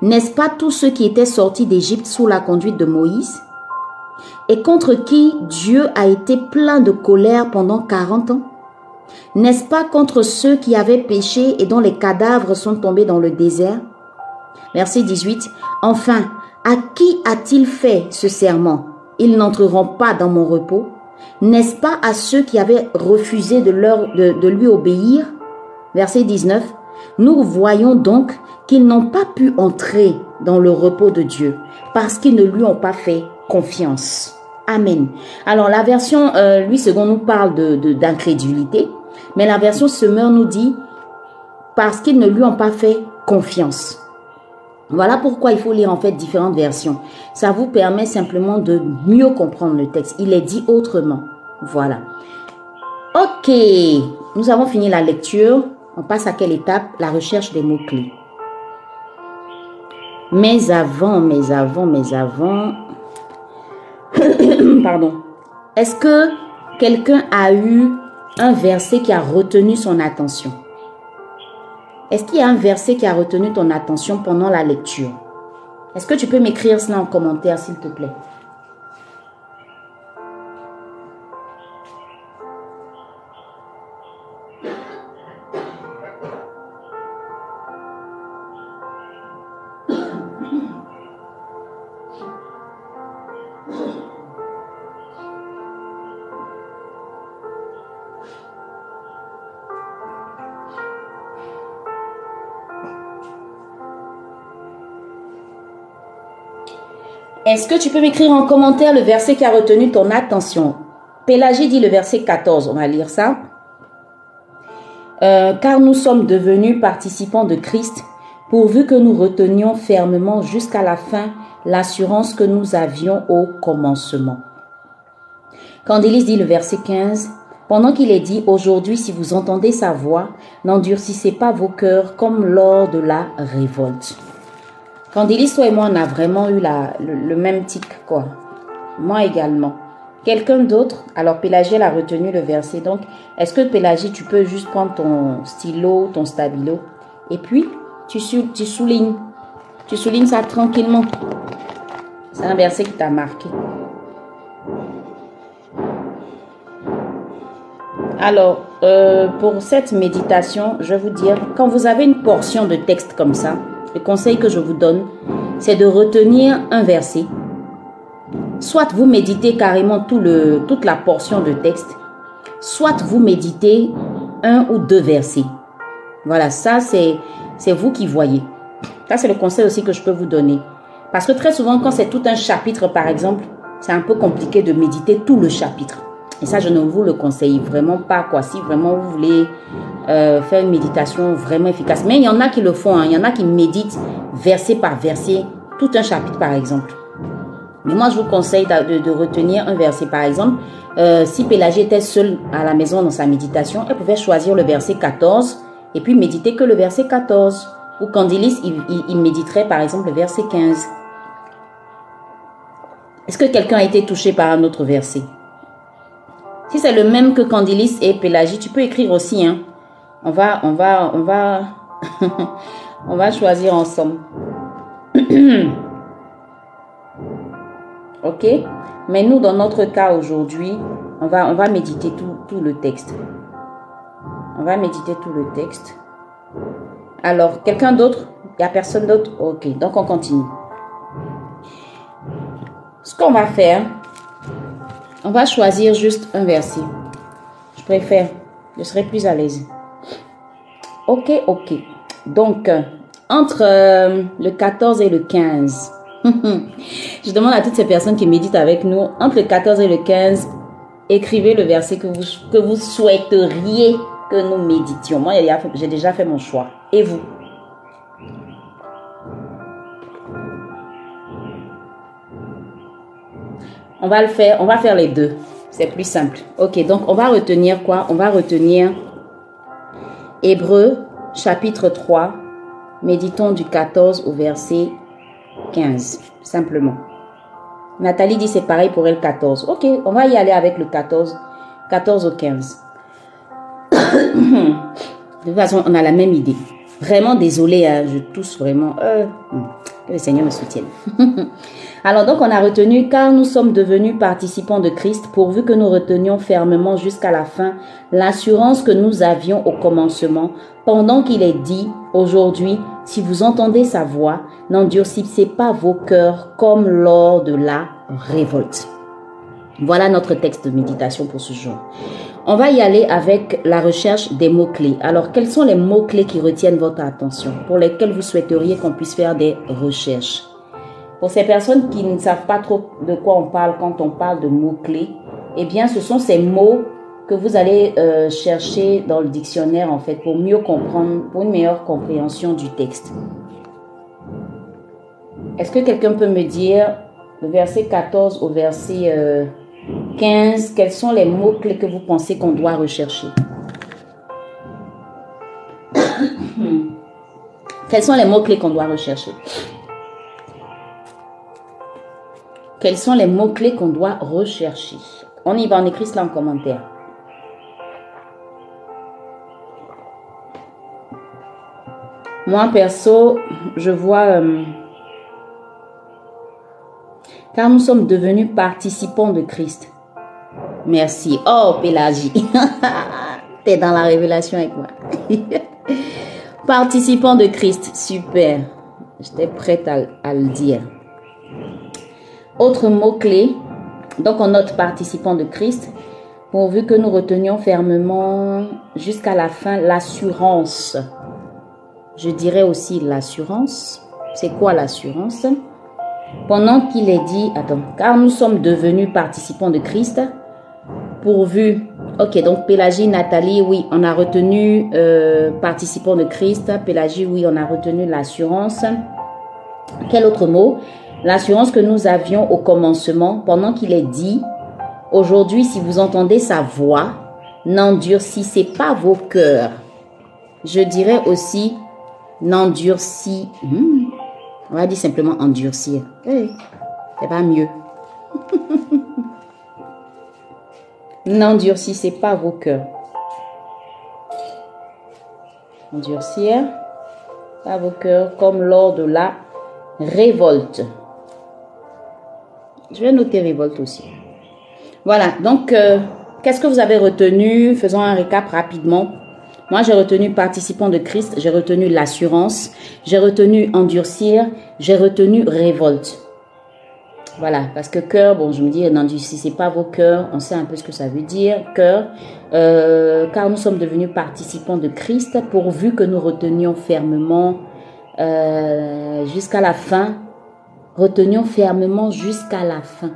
N'est-ce pas tous ceux qui étaient sortis d'Égypte sous la conduite de Moïse? Et contre qui Dieu a été plein de colère pendant 40 ans? N'est-ce pas contre ceux qui avaient péché et dont les cadavres sont tombés dans le désert? Verset 18. Enfin, à qui a-t-il fait ce serment? Ils n'entreront pas dans mon repos. N'est-ce pas à ceux qui avaient refusé de, lui obéir? Verset 19. Nous voyons donc qu'ils n'ont pas pu entrer dans le repos de Dieu parce qu'ils ne lui ont pas fait confiance. Amen. Alors la version euh, lui second nous parle de d'incrédulité, mais la version Semeur nous dit parce qu'ils ne lui ont pas fait confiance. Voilà pourquoi il faut lire en fait différentes versions. Ça vous permet simplement de mieux comprendre le texte. Il est dit autrement. Voilà. Ok, nous avons fini la lecture. On passe à quelle étape? La recherche des mots-clés. Mais avant, mais avant, mais avant... Pardon. Est-ce que quelqu'un a eu un verset qui a retenu son attention? Est-ce qu'il y a un verset qui a retenu ton attention pendant la lecture? Est-ce que tu peux m'écrire cela en commentaire, s'il te plaît? Est-ce que tu peux m'écrire en commentaire le verset qui a retenu ton attention? Pélagie dit le verset 14, on va lire ça. Euh, car nous sommes devenus participants de Christ, pourvu que nous retenions fermement jusqu'à la fin l'assurance que nous avions au commencement. Candélis dit le verset 15, pendant qu'il est dit, aujourd'hui si vous entendez sa voix, n'endurcissez pas vos cœurs comme lors de la révolte. Candilis, toi et moi, on a vraiment eu le, même tic, quoi. Moi également. Quelqu'un d'autre Alors, Pélagie, elle a retenu le verset. Donc, est-ce que Pélagie, tu peux juste prendre ton stylo, ton stabilo, et puis tu, tu soulignes. Tu soulignes ça tranquillement. C'est un verset qui t'a marqué. Alors, euh, pour cette méditation, je vais vous dire, quand vous avez une portion de texte comme ça, le conseil que je vous donne, c'est de retenir un verset. Soit vous méditez carrément tout le, toute la portion de texte, soit vous méditez un ou deux versets. Voilà, ça c'est vous qui voyez. Ça c'est le conseil aussi que je peux vous donner. Parce que très souvent quand c'est tout un chapitre par exemple, c'est un peu compliqué de méditer tout le chapitre. Et ça, je ne vous le conseille vraiment pas. Quoi. Si vraiment vous voulez euh, faire une méditation vraiment efficace. Mais il y en a qui le font. Hein. Il y en a qui méditent verset par verset, tout un chapitre par exemple. Mais moi, je vous conseille de, retenir un verset. Par exemple, euh, si Pélagie était seule à la maison dans sa méditation, elle pouvait choisir le verset 14 et puis méditer que le verset 14. Ou Candilis, il méditerait par exemple le verset 15. Est-ce que quelqu'un a été touché par un autre verset? Si c'est le même que Candilis et Pélagie, tu peux écrire aussi. Hein. On va, on va, on va, [laughs] on va choisir ensemble. [clears throat] ok? Mais nous, dans notre cas aujourd'hui, on va, on va méditer tout, tout le texte. On va méditer tout le texte. Alors, quelqu'un d'autre? Il n'y a personne d'autre? Ok, donc on continue. Ce qu'on va faire, on va choisir juste un verset. Je préfère. Je serai plus à l'aise. Ok, ok. Donc, euh, entre euh, le 14 et le 15. [laughs] je demande à toutes ces personnes qui méditent avec nous, entre le 14 et le 15, écrivez le verset que vous, que vous souhaiteriez que nous méditions. Moi, j'ai déjà fait mon choix. Et vous? On va le faire, on va faire les deux. C'est plus simple. Ok, donc on va retenir quoi? On va retenir Hébreu chapitre 3. Méditons du 14 au verset 15, simplement. Nathalie dit c'est pareil pour elle 14. Ok, on va y aller avec le 14, 14 au 15. [coughs] De toute façon, on a la même idée. Vraiment désolé, hein, je tousse vraiment. Euh, que le Seigneur me soutienne. [laughs] Alors donc on a retenu car nous sommes devenus participants de Christ pourvu que nous retenions fermement jusqu'à la fin l'assurance que nous avions au commencement pendant qu'il est dit aujourd'hui si vous entendez sa voix n'endurcissez pas vos cœurs comme lors de la révolte. Voilà notre texte de méditation pour ce jour. On va y aller avec la recherche des mots-clés. Alors, quels sont les mots-clés qui retiennent votre attention, pour lesquels vous souhaiteriez qu'on puisse faire des recherches? Pour ces personnes qui ne savent pas trop de quoi on parle quand on parle de mots-clés, eh bien, ce sont ces mots que vous allez euh, chercher dans le dictionnaire, en fait, pour mieux comprendre, pour une meilleure compréhension du texte. Est-ce que quelqu'un peut me dire, le verset 14 au verset... Euh, 15. Quels sont les mots-clés que vous pensez qu'on doit rechercher? [coughs] Quels sont les mots-clés qu'on doit rechercher? Quels sont les mots-clés qu'on doit rechercher? On y va, on écrit cela en commentaire. Moi, perso, je vois... Euh, car nous sommes devenus participants de Christ. Merci. Oh, Pélagie. [laughs] T'es dans la révélation avec moi. [laughs] Participants de Christ. Super. J'étais prête à, le dire. Autre mot-clé. Donc, on note participants de Christ. Pourvu que nous retenions fermement jusqu'à la fin l'assurance. Je dirais aussi l'assurance. C'est quoi l'assurance? Pendant qu'il est dit, attends, car nous sommes devenus participants de Christ, pourvu, ok, donc Pélagie, Nathalie, oui, on a retenu euh, participants de Christ, Pélagie, oui, on a retenu l'assurance. Quel autre mot? L'assurance que nous avions au commencement, pendant qu'il est dit, aujourd'hui, si vous entendez sa voix, n'endurcissez pas vos cœurs. Je dirais aussi, n'endurcis. Hmm, on va dire simplement endurcir. c'est pas mieux. [laughs] N'endurcissez pas vos cœurs. Endurcir pas vos cœurs comme lors de la révolte. Je vais noter révolte aussi. Voilà, donc euh, qu'est-ce que vous avez retenu? Faisons un récap rapidement. Moi, j'ai retenu participant de Christ, j'ai retenu l'assurance, j'ai retenu endurcir, j'ai retenu révolte. Voilà, parce que cœur, bon, je me dis, n'endurcissez pas vos cœurs, on sait un peu ce que ça veut dire, cœur, euh, car nous sommes devenus participants de Christ, pourvu que nous retenions fermement euh, jusqu'à la fin, retenions fermement jusqu'à la fin.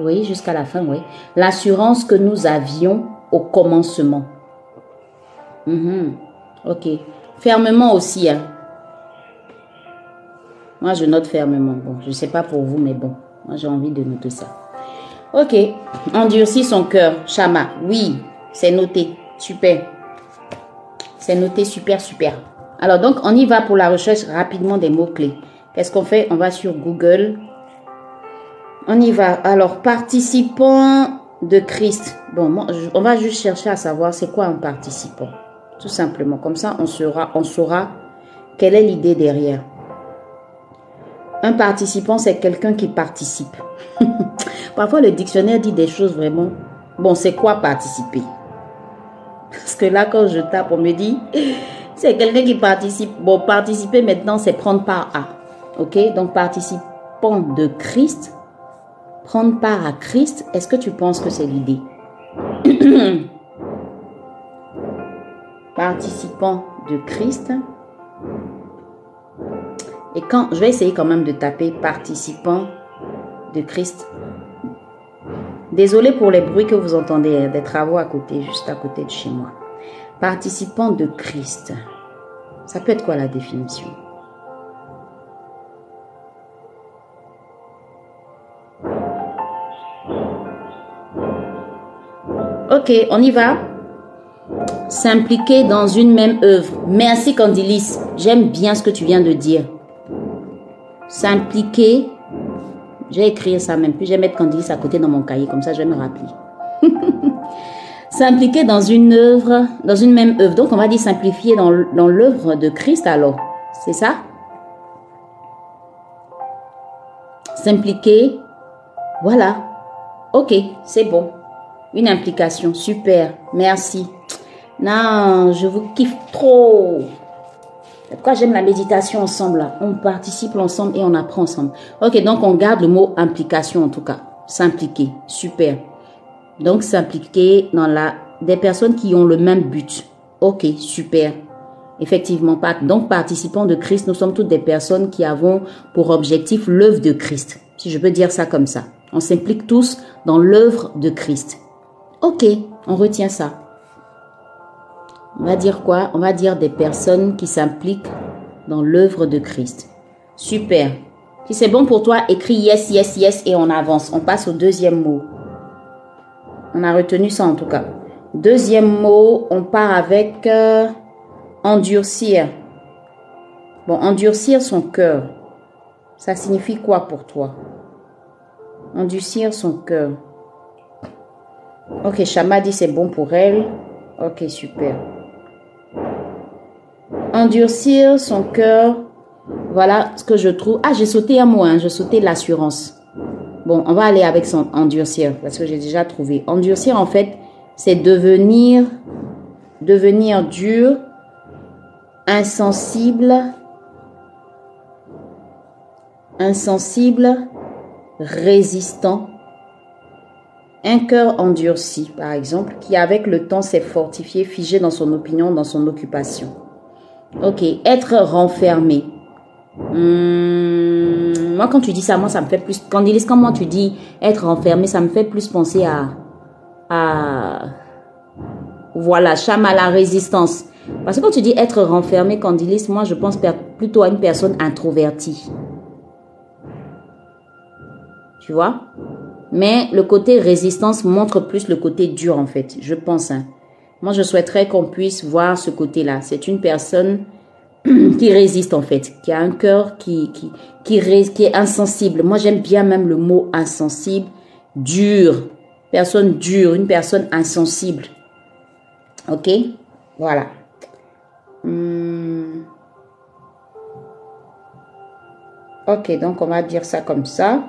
Oui, jusqu'à la fin, oui. L'assurance que nous avions commencement. Mhm. Ok. Fermement aussi. Hein. Moi, je note fermement. Bon, je sais pas pour vous, mais bon, moi, j'ai envie de noter ça. Ok. Endurcir son cœur. Shama. Oui, c'est noté. Super. C'est noté super, super. Alors, donc, on y va pour la recherche rapidement des mots-clés. Qu'est-ce qu'on fait? On va sur Google. On y va. Alors, participants de Christ. Bon, on va juste chercher à savoir c'est quoi un participant. Tout simplement. Comme ça, on saura, on saura quelle est l'idée derrière. Un participant, c'est quelqu'un qui participe. [laughs] Parfois, le dictionnaire dit des choses vraiment. Bon, c'est quoi participer? Parce que là, quand je tape, on me dit, [laughs] c'est quelqu'un qui participe. Bon, participer maintenant, c'est prendre part à. Ok? Donc, participant de Christ, prendre part à Christ, est-ce que tu penses que c'est l'idée? [clears throat] Participant de Christ. Et quand je vais essayer quand même de taper participant de Christ. Désolé pour les bruits que vous entendez, hein, des travaux à côté, juste à côté de chez moi. Participant de Christ. Ça peut être quoi la définition? Ok, on y va. S'impliquer dans une même œuvre. Merci Candilis. J'aime bien ce que tu viens de dire. S'impliquer. J'ai écrit ça même. Puis je vais mettre Candilis à côté dans mon cahier. Comme ça, je vais me rappeler. [laughs] S'impliquer dans une œuvre, dans une même œuvre. Donc, on va dire simplifier dans, dans l'œuvre de Christ alors. C'est ça? S'impliquer. Voilà. Ok, c'est bon. Une implication. Super. Merci. Non, je vous kiffe trop. C'est pourquoi j'aime la méditation ensemble. On participe ensemble et on apprend ensemble. Ok, donc on garde le mot implication en tout cas. S'impliquer. Super. Donc s'impliquer dans la des personnes qui ont le même but. Ok, super. Effectivement, donc participants de Christ, nous sommes toutes des personnes qui avons pour objectif l'œuvre de Christ. Si je peux dire ça comme ça. On s'implique tous dans l'œuvre de Christ. Ok, on retient ça. On va dire quoi? On va dire des personnes qui s'impliquent dans l'œuvre de Christ. Super. Si c'est bon pour toi, écris yes, yes, yes et on avance. On passe au deuxième mot. On a retenu ça en tout cas. Deuxième mot, on part avec euh, endurcir. Bon, endurcir son cœur. Ça signifie quoi pour toi? Endurcir son cœur. Ok, Shama dit c'est bon pour elle. Ok, super endurcir son cœur. Voilà ce que je trouve. Ah, j'ai sauté un mot, hein, j'ai sauté l'assurance. Bon, on va aller avec son endurcir parce que j'ai déjà trouvé. Endurcir, en fait, c'est devenir, devenir dur, insensible, insensible, résistant. Un cœur endurci, par exemple, qui avec le temps s'est fortifié, figé dans son opinion, dans son occupation. Ok, être renfermé. Hmm, moi, quand tu dis ça, moi, ça me fait plus. Quand Candilis, comment tu dis être renfermé, ça me fait plus penser à. à voilà, cham à la résistance. Parce que quand tu dis être renfermé, Candilis, moi, je pense plutôt à une personne introvertie. Tu vois? Mais le côté résistance montre plus le côté dur, en fait. Je pense. Hein. Moi, je souhaiterais qu'on puisse voir ce côté-là. C'est une personne [clears throat] qui résiste, en fait, qui a un cœur qui, qui, qui, qui est insensible. Moi, j'aime bien même le mot insensible, dur. Personne dure, une personne insensible. Ok? Voilà. Hmm. Ok, donc on va dire ça comme ça.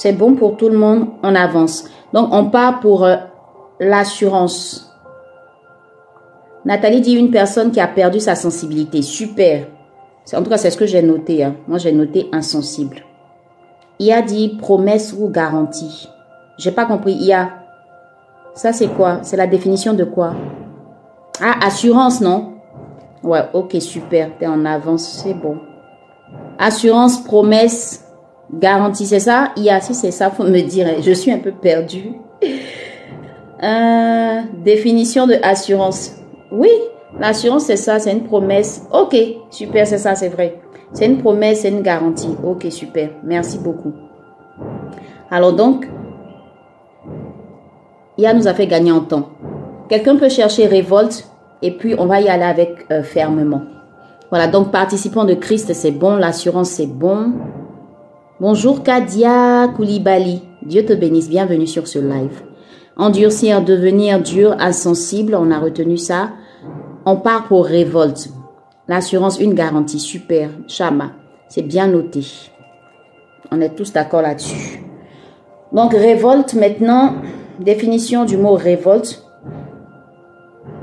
C'est bon pour tout le monde, on avance. Donc on part pour euh, l'assurance. Nathalie dit une personne qui a perdu sa sensibilité. Super. En tout cas, c'est ce que j'ai noté. Hein. Moi, j'ai noté insensible. a dit promesse ou garantie. J'ai pas compris. a. Ça, c'est quoi? C'est la définition de quoi? Ah, assurance, non? Ouais, ok, super. T'es en avance, c'est bon. Assurance, promesse, garantie, c'est ça? Si c'est ça, faut me dire. Je suis un peu perdue. Euh, définition de assurance. Oui, l'assurance, c'est ça, c'est une promesse. Ok, super, c'est ça, c'est vrai. C'est une promesse, c'est une garantie. Ok, super. Merci beaucoup. Alors donc, Yann nous a fait gagner en temps. Quelqu'un peut chercher révolte et puis on va y aller avec euh, fermement. Voilà, donc participant de Christ, c'est bon. L'assurance, c'est bon. Bonjour Kadia Koulibaly. Dieu te bénisse. Bienvenue sur ce live. Endurcir, devenir dur, insensible, on a retenu ça. On part pour révolte. L'assurance, une garantie. Super. Chama. C'est bien noté. On est tous d'accord là-dessus. Donc, révolte maintenant. Définition du mot révolte.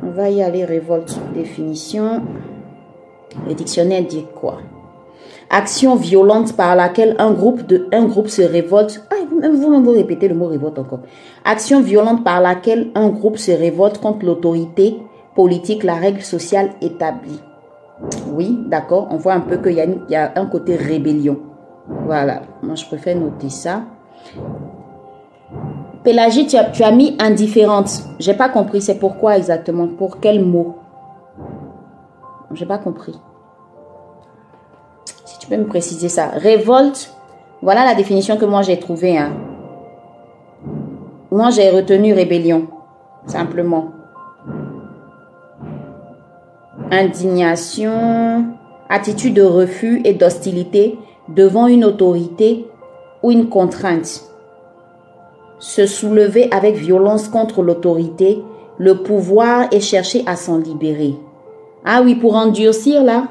On va y aller, révolte. Définition. Le dictionnaire dit quoi? Action violente par laquelle un groupe, de, un groupe se révolte. Ah, vous-même vous répétez le mot révolte encore. Action violente par laquelle un groupe se révolte contre l'autorité politique, la règle sociale établie. Oui, d'accord. On voit un peu qu'il y, a un côté rébellion. Voilà. Moi, je préfère noter ça. Pélagie, tu as, tu as mis indifférente. J'ai pas compris. C'est pourquoi exactement? Pour quel mot? J'ai pas compris peux me préciser ça Révolte, voilà la définition que moi j'ai trouvée. Hein. Moi j'ai retenu rébellion. Simplement. Indignation, attitude de refus et d'hostilité devant une autorité ou une contrainte. Se soulever avec violence contre l'autorité, le pouvoir et chercher à s'en libérer. Ah oui, pour endurcir là,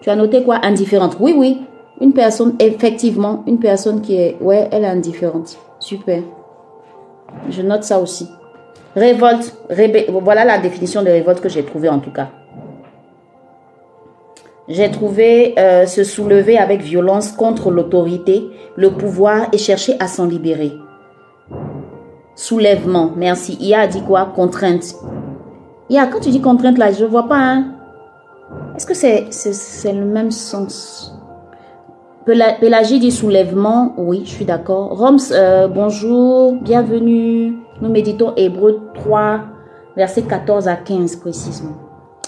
tu as noté quoi? Indifférente. Oui, oui. Une personne, effectivement, une personne qui est, ouais, elle est indifférente. Super. Je note ça aussi. Révolte. voilà la définition de révolte que j'ai trouvée en tout cas. J'ai trouvé euh, se soulever avec violence contre l'autorité, le pouvoir et chercher à s'en libérer. Soulèvement, merci. Il a dit quoi? Contrainte. a quand tu dis contrainte là, je ne vois pas. Hein? Est-ce que c'est le même sens? Pélagie dit soulèvement. Oui, je suis d'accord. Roms, euh, bonjour, bienvenue. Nous méditons Hébreu 3, versets 14 à 15 précisément.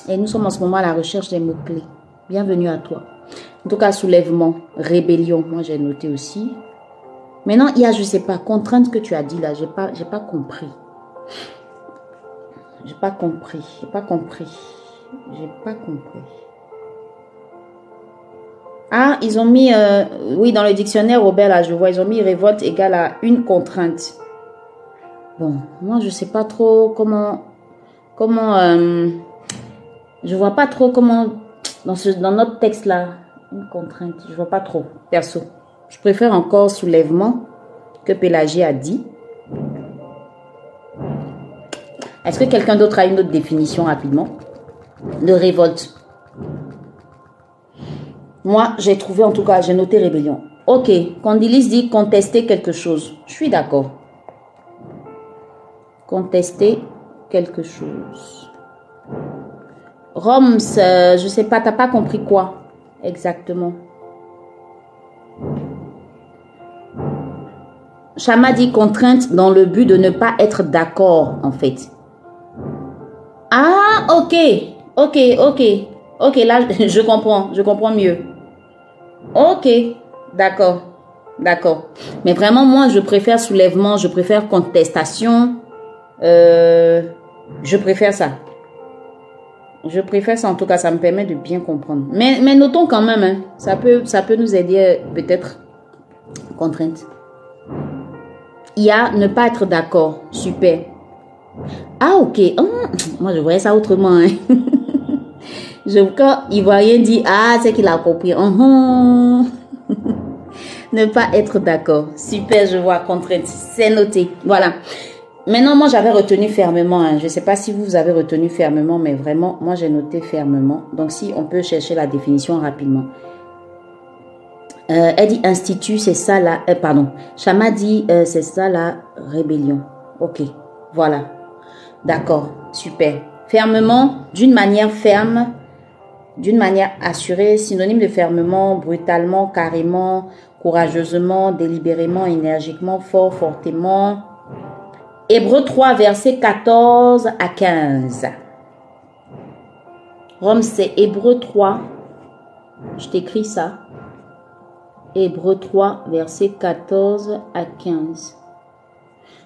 Et nous sommes en ce moment à la recherche des mots-clés. Bienvenue à toi. En tout cas, soulèvement, rébellion, moi j'ai noté aussi. Maintenant, il y a, je sais pas, contrainte que tu as dit là, j'ai pas, j'ai pas compris. J'ai pas compris, j'ai pas compris. J'ai pas compris. Ah, ils ont mis, euh, oui, dans le dictionnaire, Robert, là, je vois, ils ont mis révolte égale à une contrainte. Bon, moi, je sais pas trop comment, comment, euh, je vois pas trop comment dans, ce, dans notre texte-là, une contrainte, je vois pas trop, perso. Je préfère encore soulèvement que Pélagie a dit. Est-ce que quelqu'un d'autre a une autre définition rapidement? De révolte Moi, j'ai trouvé en tout cas, j'ai noté rébellion. Ok, Condilis dit contester quelque chose. Je suis d'accord. Contester quelque chose. Roms, je je sais pas, t'as pas compris quoi exactement. Chama dit contrainte dans le but de ne pas être d'accord en fait. Ah, ok, ok, ok, ok, là [laughs] je comprends, je comprends mieux. Ok, d'accord, d'accord. Mais vraiment, moi, je préfère soulèvement, je préfère contestation. Euh, je préfère ça. Je préfère ça, en tout cas, ça me permet de bien comprendre. Mais, mais notons quand même, hein, ça, peut, ça peut nous aider peut-être. Contrainte. Il y a ne pas être d'accord. Super. Ah, ok. Oh, moi, je voyais ça autrement. Hein. [laughs] je, quand Ivoirien dit Ah, c'est qu'il a compris. Uh-huh. [laughs] ne pas être d'accord. Super, je vois. Contrainte. C'est noté. Voilà. Maintenant, moi, j'avais retenu fermement. Hein. Je ne sais pas si vous avez retenu fermement, mais vraiment, moi, j'ai noté fermement. Donc, si on peut chercher la définition rapidement. Euh, elle dit institut, c'est ça la... Euh, pardon. Chama dit, euh, c'est ça la rébellion. Ok, voilà. D'accord, super. Fermement, d'une manière ferme, d'une manière assurée, synonyme de fermement, brutalement, carrément, courageusement, délibérément, énergiquement, fort, fortement, Hébreu 3, verset 14 à 15. Rome, c'est Hébreu 3. Je t'écris ça. Hébreu 3, verset 14 à 15.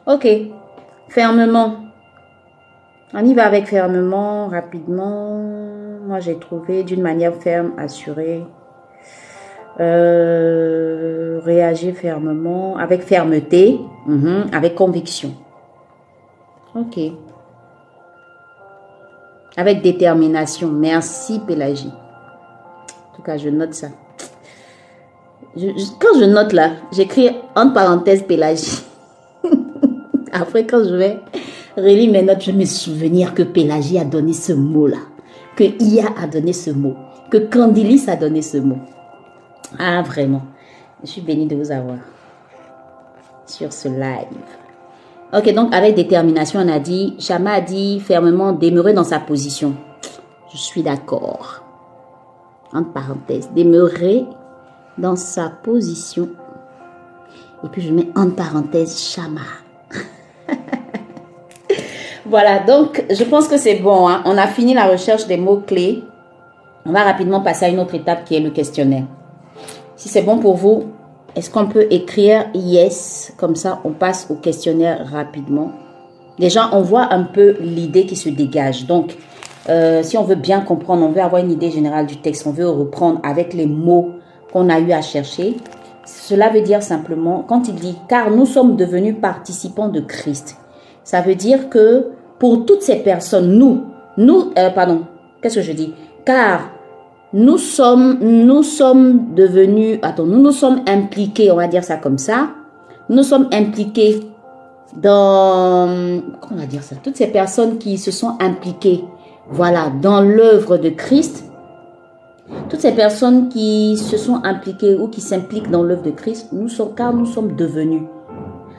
Ok. Fermement. On y va avec fermement, rapidement. Moi, j'ai trouvé d'une manière ferme, assurée. Euh, réagir fermement, avec fermeté, mhm, avec conviction. Ok. Avec détermination. Merci, Pélagie. En tout cas, je note ça. quand je note là, j'écris entre parenthèses Pélagie. [laughs] Après, quand je vais mes notes, je me souvenir que Pélagie a donné ce mot-là. Que Ia a donné ce mot. Que Candilis a donné ce mot. Ah, vraiment. Je suis bénie de vous avoir sur ce live. Ok, donc avec détermination, on a dit, Chama a dit fermement demeurer dans sa position. Je suis d'accord. Entre parenthèses, demeurer dans sa position. Et puis je mets entre parenthèses Chama. Voilà, donc je pense que c'est bon. Hein. On a fini la recherche des mots-clés. On va rapidement passer à une autre étape qui est le questionnaire. Si c'est bon pour vous, est-ce qu'on peut écrire yes? Comme ça, on passe au questionnaire rapidement. Déjà, on voit un peu l'idée qui se dégage. Donc, euh, si on veut bien comprendre, on veut avoir une idée générale du texte, on veut reprendre avec les mots qu'on a eu à chercher. Cela veut dire simplement, quand il dit, car nous sommes devenus participants de Christ, ça veut dire que pour toutes ces personnes, nous, nous, euh, pardon, qu'est-ce que je dis? Car nous sommes, nous sommes devenus, attends, nous nous sommes impliqués, on va dire ça comme ça, nous sommes impliqués dans, comment on va dire ça, toutes ces personnes qui se sont impliquées, voilà, dans l'œuvre de Christ, toutes ces personnes qui se sont impliquées ou qui s'impliquent dans l'œuvre de Christ, nous sommes, car nous sommes devenus.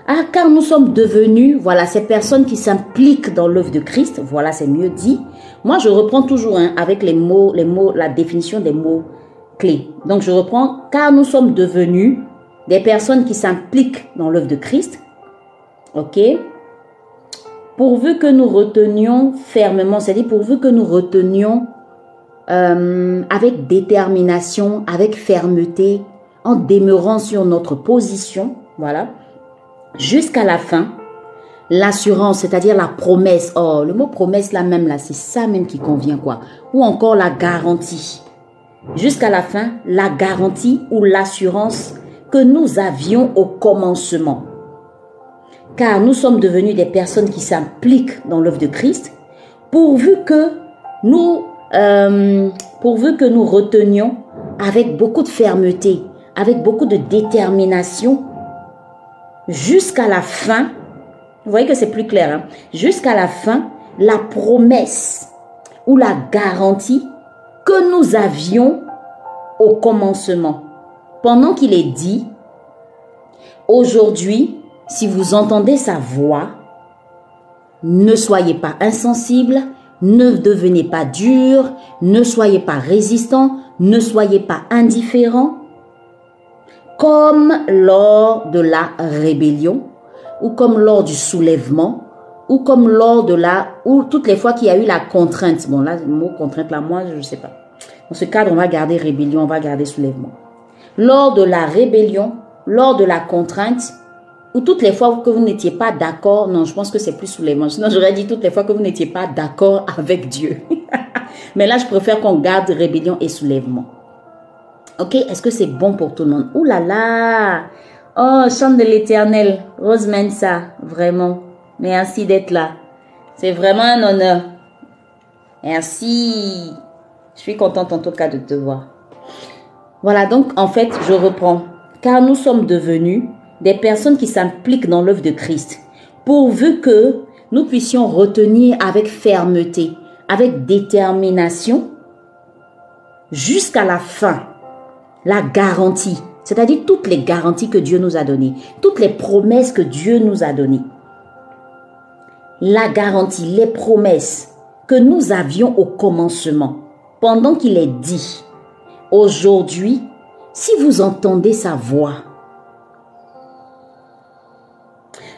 Ah, car nous sommes devenus, voilà, ces personnes qui s'impliquent dans l'œuvre de Christ, voilà, c'est mieux dit. Moi, je reprends toujours hein, avec les mots, les mots, la définition des mots clés. Donc, je reprends, car nous sommes devenus des personnes qui s'impliquent dans l'œuvre de Christ, ok? Pourvu que nous retenions fermement, c'est-à-dire pourvu que nous retenions euh, avec détermination, avec fermeté, en demeurant sur notre position, voilà, jusqu'à la fin, l'assurance, c'est-à-dire la promesse. Oh, le mot promesse là même là, c'est ça même qui convient quoi. Ou encore la garantie. Jusqu'à la fin, la garantie ou l'assurance que nous avions au commencement. Car nous sommes devenus des personnes qui s'impliquent dans l'œuvre de Christ, pourvu que nous euh, pourvu que nous retenions avec beaucoup de fermeté, avec beaucoup de détermination, jusqu'à la fin, vous voyez que c'est plus clair, hein, jusqu'à la fin, la promesse ou la garantie que nous avions au commencement. Pendant qu'il est dit, aujourd'hui, si vous entendez sa voix, ne soyez pas insensibles, ne devenez pas dur, ne soyez pas résistant, ne soyez pas indifférent, comme lors de la rébellion, ou comme lors du soulèvement, ou comme lors de la, ou toutes les fois qu'il y a eu la contrainte. Bon, là, le mot contrainte, là, moi, je ne sais pas. Dans ce cadre, on va garder rébellion, on va garder soulèvement. Lors de la rébellion, lors de la contrainte, ou toutes les fois que vous n'étiez pas d'accord, non, je pense que c'est plus manches. Sinon, j'aurais dit toutes les fois que vous n'étiez pas d'accord avec Dieu. [laughs] Mais là, je préfère qu'on garde rébellion et soulèvement. Ok, est-ce que c'est bon pour tout le monde? Ouh là là Oh, chante de l'éternel, Rose Mensa, vraiment. Merci d'être là. C'est vraiment un honneur. Merci. Je suis contente en tout cas de te voir. Voilà, donc en fait, je reprends. Car nous sommes devenus des personnes qui s'impliquent dans l'œuvre de Christ, pourvu que nous puissions retenir avec fermeté, avec détermination, jusqu'à la fin, la garantie, c'est-à-dire toutes les garanties que Dieu nous a données, toutes les promesses que Dieu nous a données. La garantie, les promesses que nous avions au commencement, pendant qu'il est dit, aujourd'hui, si vous entendez sa voix,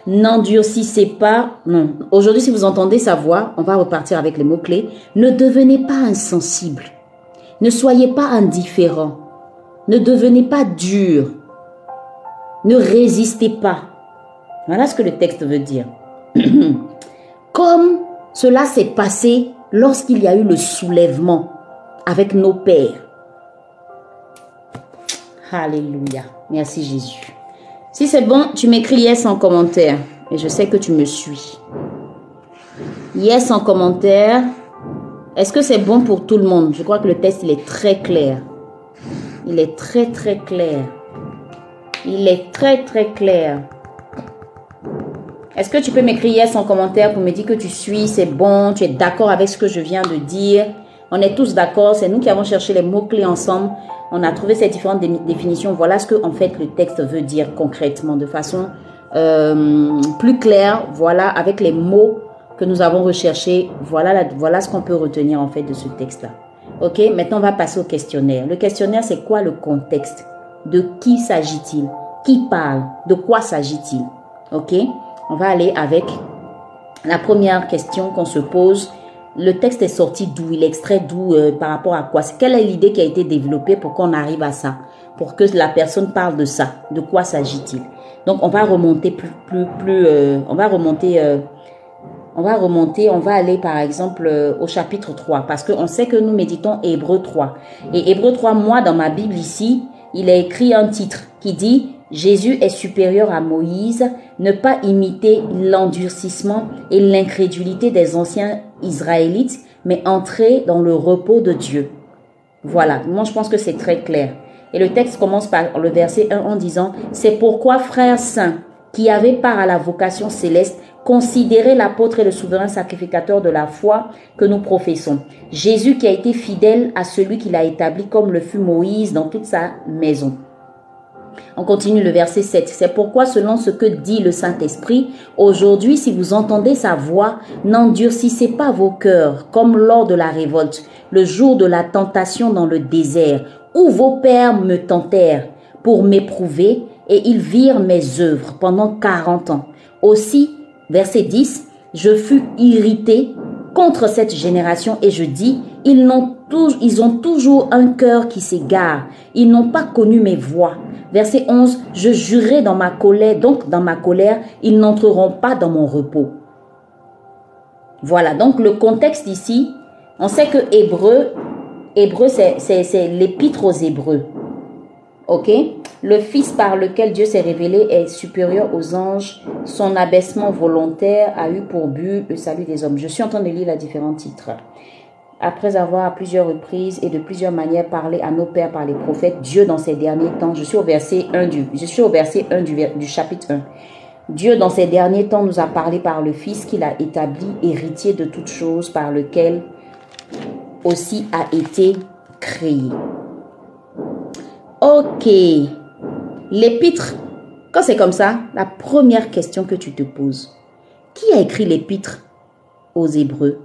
n'endurcissez pas, non, aujourd'hui si vous entendez sa voix, on va repartir avec les mots-clés, ne devenez pas insensible, ne soyez pas indifférent, ne devenez pas dur, ne résistez pas. Voilà ce que le texte veut dire. [clears throat] Comme cela s'est passé lorsqu'il y a eu le soulèvement avec nos pères. Alléluia. Merci Jésus. Si c'est bon, tu m'écris yes en commentaire. Et je sais que tu me suis. Yes en commentaire. Est-ce que c'est bon pour tout le monde? Je crois que le test, il est très clair. Il est très, très clair. Il est très, très clair. Est-ce que tu peux m'écrire yes en commentaire pour me dire que tu suis, c'est bon, tu es d'accord avec ce que je viens de dire? On est tous d'accord, c'est nous qui avons cherché les mots-clés ensemble on a trouvé ces différentes définitions. Voilà ce que en fait le texte veut dire concrètement, de façon euh, plus claire. Voilà avec les mots que nous avons recherchés. Voilà, voilà ce qu'on peut retenir en fait de ce texte-là. Ok, maintenant on va passer au questionnaire. Le questionnaire, c'est quoi le contexte? De qui s'agit-il? Qui parle? De quoi s'agit-il? Ok, on va aller avec la première question qu'on se pose. Le texte est sorti d'où? Il est extrait d'où euh, Par rapport à quoi? Quelle est l'idée qui a été développée pour qu'on arrive à ça? Pour que la personne parle de ça. De quoi s'agit-il? Donc on va remonter plus, plus, plus euh, on va remonter euh, On va remonter, on va aller par exemple euh, au chapitre 3, parce qu'on sait que nous méditons Hébreu 3. Et Hébreu 3, moi, dans ma Bible ici, il a écrit un titre qui dit Jésus est supérieur à Moïse, ne pas imiter l'endurcissement et l'incrédulité des anciens Israélites, mais entrer dans le repos de Dieu. Voilà, moi je pense que c'est très clair. Et le texte commence par le verset 1 en disant, C'est pourquoi, frères saints, qui avaient part à la vocation céleste, considérez l'apôtre et le souverain sacrificateur de la foi que nous professons. Jésus qui a été fidèle à celui qu'il a établi comme le fut Moïse dans toute sa maison. On continue le verset 7. C'est pourquoi, selon ce que dit le Saint-Esprit, aujourd'hui, si vous entendez sa voix, n'endurcissez pas vos cœurs, comme lors de la révolte, le jour de la tentation dans le désert, où vos pères me tentèrent pour m'éprouver, et ils virent mes œuvres pendant quarante ans. Aussi, verset 10, je fus irrité contre cette génération et je dis, ils, ont, toujours un cœur qui s'égare, ils n'ont pas connu mes voies. Verset 11, je jurai dans ma colère, donc dans ma colère, ils n'entreront pas dans mon repos. Voilà, donc le contexte ici, on sait que Hébreu, Hébreu c'est l'épître aux Hébreux. Ok? Le Fils par lequel Dieu s'est révélé est supérieur aux anges. Son abaissement volontaire a eu pour but le salut des hommes. Je suis en train de lire les différents titres. Après avoir à plusieurs reprises et de plusieurs manières parlé à nos pères par les prophètes, Dieu dans ces derniers temps, je suis au verset 1 du, je suis au verset 1 du, du chapitre 1. Dieu dans ces derniers temps nous a parlé par le Fils qu'il a établi héritier de toutes choses par lequel aussi a été créé. Ok. L'épître, quand c'est comme ça, la première question que tu te poses, qui a écrit l'épître aux Hébreux?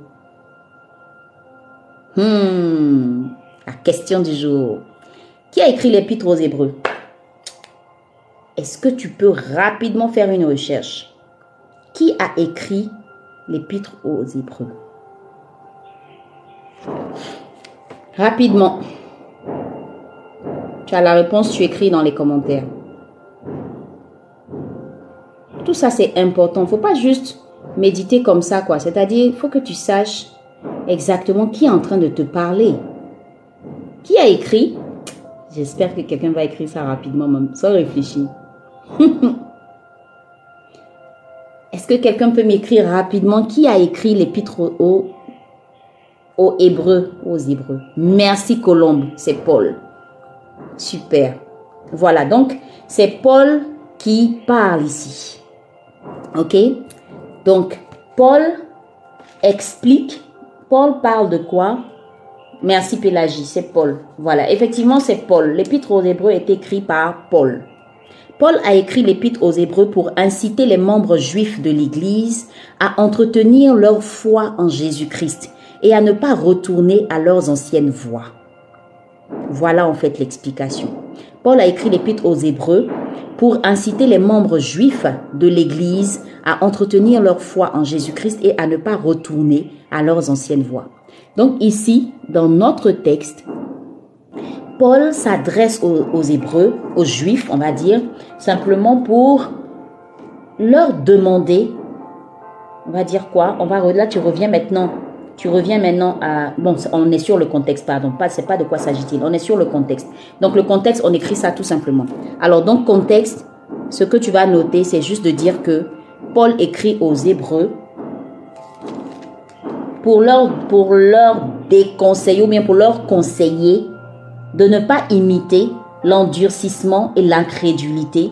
Hmm, la question du jour. Qui a écrit l'épître aux Hébreux? Est-ce que tu peux rapidement faire une recherche? Qui a écrit l'épître aux Hébreux? Rapidement. Tu as la réponse, tu écris dans les commentaires. Tout ça, c'est important. Faut pas juste méditer comme ça, quoi. C'est-à-dire, il faut que tu saches exactement qui est en train de te parler. Qui a écrit? J'espère que quelqu'un va écrire ça rapidement, même, sans réfléchir. [laughs] Est-ce que quelqu'un peut m'écrire rapidement? Qui a écrit l'épître aux, aux Hébreux, Hébreux Merci Colombe, c'est Paul. Super. Voilà, donc c'est Paul qui parle ici. Ok? Donc, Paul explique. Paul parle de quoi? Merci Pélagie, c'est Paul. Voilà, effectivement, c'est Paul. L'épître aux Hébreux est écrit par Paul. Paul a écrit l'épître aux Hébreux pour inciter les membres juifs de l'Église à entretenir leur foi en Jésus-Christ et à ne pas retourner à leurs anciennes voies. Voilà en fait l'explication. Paul a écrit l'épître aux Hébreux pour inciter les membres juifs de l'Église à entretenir leur foi en Jésus-Christ et à ne pas retourner à leurs anciennes voies. Donc ici, dans notre texte, Paul s'adresse aux, Hébreux, aux Juifs, on va dire, simplement pour leur demander, on va dire quoi? On va là, tu reviens maintenant tu reviens maintenant à... Bon, on est sur le contexte, pardon. Pas, c'est pas de quoi s'agit-il. On est sur le contexte. Donc, le contexte, on écrit ça tout simplement. Alors, donc, contexte, ce que tu vas noter, c'est juste de dire que Paul écrit aux Hébreux pour leur, pour leur déconseiller ou bien pour leur conseiller de ne pas imiter l'endurcissement et l'incrédulité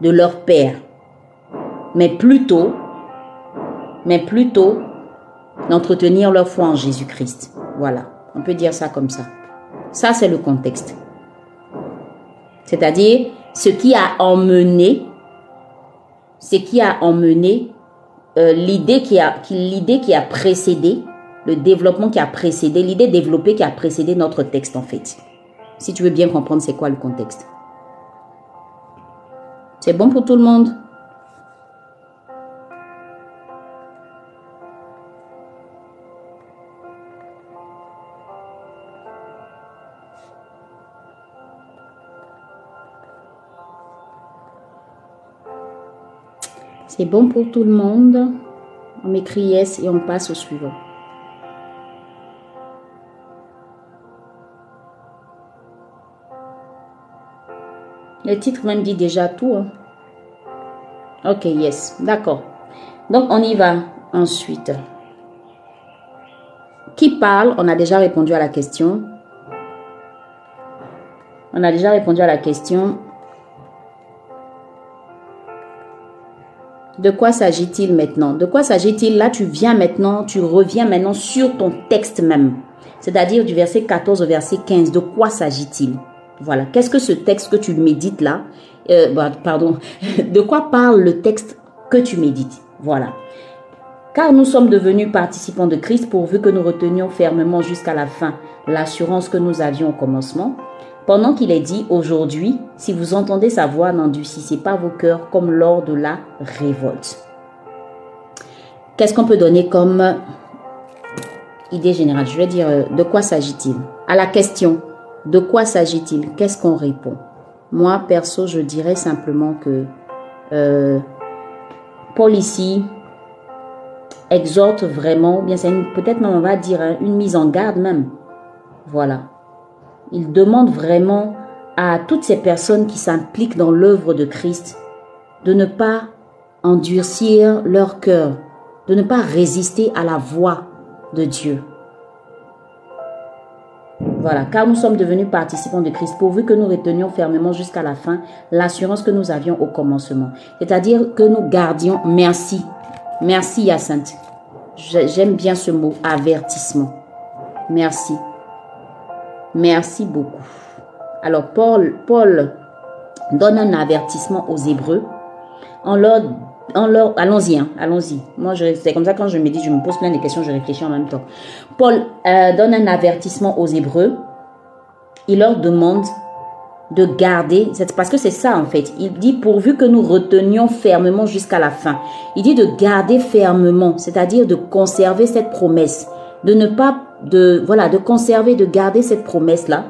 de leur père, mais plutôt, mais plutôt d'entretenir leur foi en Jésus-Christ. Voilà, on peut dire ça comme ça. Ça, c'est le contexte. C'est-à-dire ce qui a emmené, ce qui a emmené euh, l'idée qui a, l'idée qui a précédé, le développement qui a précédé, l'idée développée qui a précédé notre texte en fait. Si tu veux bien comprendre c'est quoi le contexte? C'est bon pour tout le monde? C'est bon pour tout le monde. On m'écrit yes et on passe au suivant. Le titre même dit déjà tout. hein. Ok, yes, d'accord. Donc on y va ensuite. Qui parle? On a déjà répondu à la question. On a déjà répondu à la question. De quoi s'agit-il maintenant? De quoi s'agit-il? Là, tu viens maintenant, tu reviens maintenant sur ton texte même. C'est-à-dire du verset 14 au verset 15. De quoi s'agit-il? Voilà. Qu'est-ce que ce texte que tu médites là? Euh, bah, Pardon. [laughs] De quoi parle le texte que tu médites? Voilà. Car nous sommes devenus participants de Christ pourvu que nous retenions fermement jusqu'à la fin l'assurance que nous avions au commencement. Pendant qu'il est dit aujourd'hui, si vous entendez sa voix, n'endurcissez pas vos cœurs comme lors de la révolte. Qu'est-ce qu'on peut donner comme idée générale? Je vais dire euh, de quoi s'agit-il? À la question de quoi s'agit-il? Qu'est-ce qu'on répond? Moi, perso, je dirais simplement que euh, Paul ici exhorte vraiment, bien c'est peut-être même on va dire hein, une mise en garde même. Voilà. Il demande vraiment à toutes ces personnes qui s'impliquent dans l'œuvre de Christ de ne pas endurcir leur cœur, de ne pas résister à la voix de Dieu. Voilà, car nous sommes devenus participants de Christ, pourvu que nous retenions fermement jusqu'à la fin l'assurance que nous avions au commencement. C'est-à-dire que nous gardions, merci, merci Hyacinthe. J'ai- J'aime bien ce mot, avertissement. Merci. Merci beaucoup. Alors Paul, Paul donne un avertissement aux Hébreux en leur, leur allons-y, hein, allons-y. Moi, je- c'est comme ça quand je me dis, je me pose plein de questions, je réfléchis en même temps. Paul euh, donne un avertissement aux Hébreux. Il leur demande de garder, parce que c'est ça en fait. Il dit pourvu que nous retenions fermement jusqu'à la fin. Il dit de garder fermement, c'est-à-dire de conserver cette promesse, de ne pas de voilà, de conserver, de garder cette promesse là,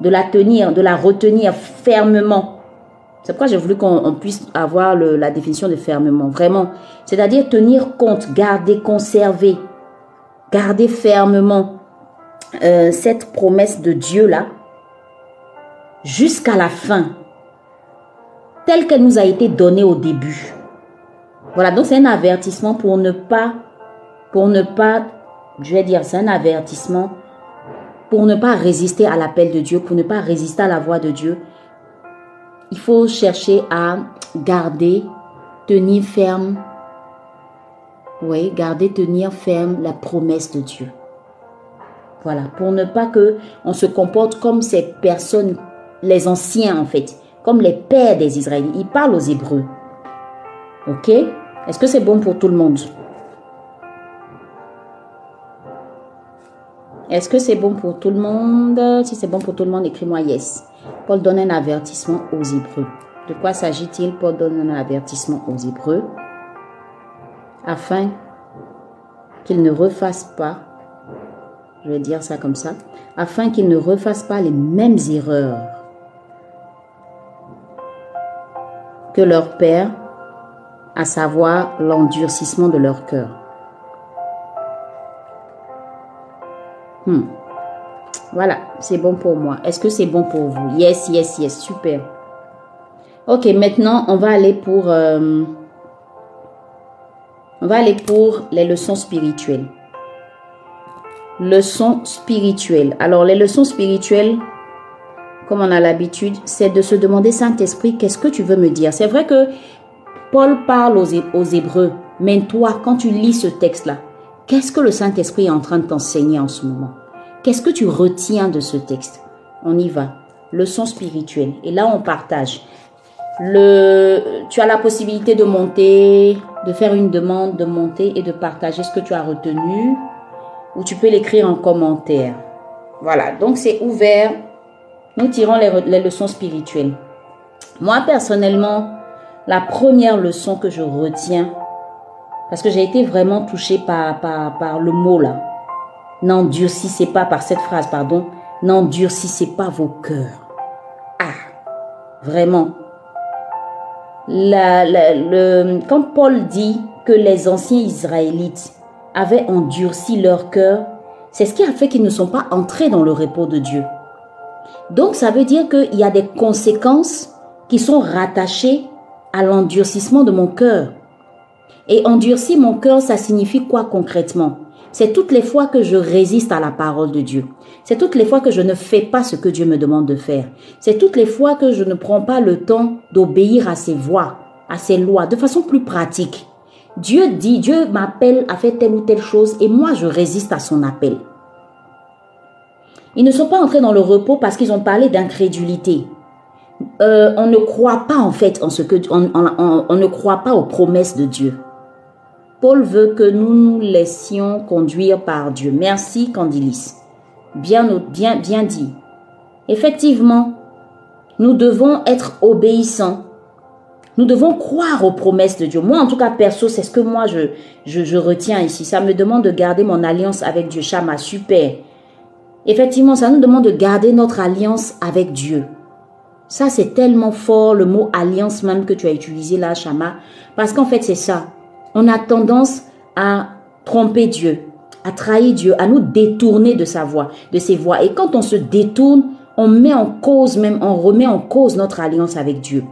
de la tenir, de la retenir fermement. C'est pourquoi j'ai voulu qu'on on puisse avoir le- la définition de fermement, vraiment. C'est-à-dire tenir compte, garder, conserver, garder fermement euh, cette promesse de Dieu là, jusqu'à la fin, telle qu'elle nous a été donnée au début. Voilà, donc c'est un avertissement pour ne pas, pour ne pas, je vais dire, c'est un avertissement pour ne pas résister à l'appel de Dieu, pour ne pas résister à la voix de Dieu. Il faut chercher à garder, tenir ferme, oui, garder, tenir ferme la promesse de Dieu. Voilà, pour ne pas que on se comporte comme ces personnes, les anciens en fait, comme les pères des Israélites. Ils parlent aux Hébreux. Ok? Est-ce que c'est bon pour tout le monde? Est-ce que c'est bon pour tout le monde? Si c'est bon pour tout le monde, écris-moi yes. Paul donne un avertissement aux Hébreux. De quoi s'agit-il? Paul donne un avertissement aux Hébreux afin qu'ils ne refassent pas, je vais dire ça comme ça, afin qu'ils ne refassent pas les mêmes erreurs que leur père, à savoir l'endurcissement de leur cœur. Hmm. Voilà, c'est bon pour moi. Est-ce que c'est bon pour vous? Yes, yes, yes, super. Ok, maintenant on va aller pour, euh, on va aller pour les leçons spirituelles. Leçons spirituelles. Alors les leçons spirituelles, comme on a l'habitude, c'est de se demander Saint-Esprit, qu'est-ce que tu veux me dire? C'est vrai que Paul parle aux, aux Hébreux, mais toi, quand tu lis ce texte-là, qu'est-ce que le Saint-Esprit est en train de t'enseigner en ce moment? Qu'est-ce que tu retiens de ce texte? On y va. Leçon spirituelle. Et là, on partage. Le, tu as la possibilité de monter, de faire une demande, de monter et de partager ce que tu as retenu, ou tu peux l'écrire en commentaire. Voilà, donc c'est ouvert. Nous tirons les, les leçons spirituelles. Moi, personnellement, la première leçon que je retiens, parce que j'ai été vraiment touchée par, par, par le mot là, n'endurcissez pas, par cette phrase, pardon, n'endurcissez pas vos cœurs. Ah, vraiment. La, la- le, quand Paul dit que les anciens Israélites avaient endurci leur cœur, c'est ce qui a fait qu'ils ne sont pas entrés dans le repos de Dieu. Donc ça veut dire qu'il y a des conséquences qui sont rattachées à l'endurcissement de mon cœur. Et endurcir mon cœur, ça signifie quoi concrètement? C'est toutes les fois que je résiste à la parole de Dieu. C'est toutes les fois que je ne fais pas ce que Dieu me demande de faire. C'est toutes les fois que je ne prends pas le temps d'obéir à ses voies, à ses lois, de façon plus pratique. Dieu dit, Dieu m'appelle à faire telle ou telle chose et moi je résiste à son appel. Ils ne sont pas entrés dans le repos parce qu'ils ont parlé d'incrédulité. Euh, on ne croit pas en fait en ce que on, on, ne croit pas aux promesses de Dieu. Paul veut que nous nous laissions conduire par Dieu. Merci Candilis. Bien, dit. Effectivement, nous devons être obéissants. Nous devons croire aux promesses de Dieu. Moi, en tout cas, perso, c'est ce que moi, je, je, je, retiens ici. Ça me demande de garder mon alliance avec Dieu. Chama, super. Effectivement, ça nous demande de garder notre alliance avec Dieu. Ça, c'est tellement fort, le mot alliance même que tu as utilisé là, Chama. Parce qu'en fait, c'est ça. On a tendance à tromper Dieu, à trahir Dieu, à nous détourner de sa voix, de ses voix. Et quand on se détourne, on met en cause même, on remet en cause notre alliance avec Dieu.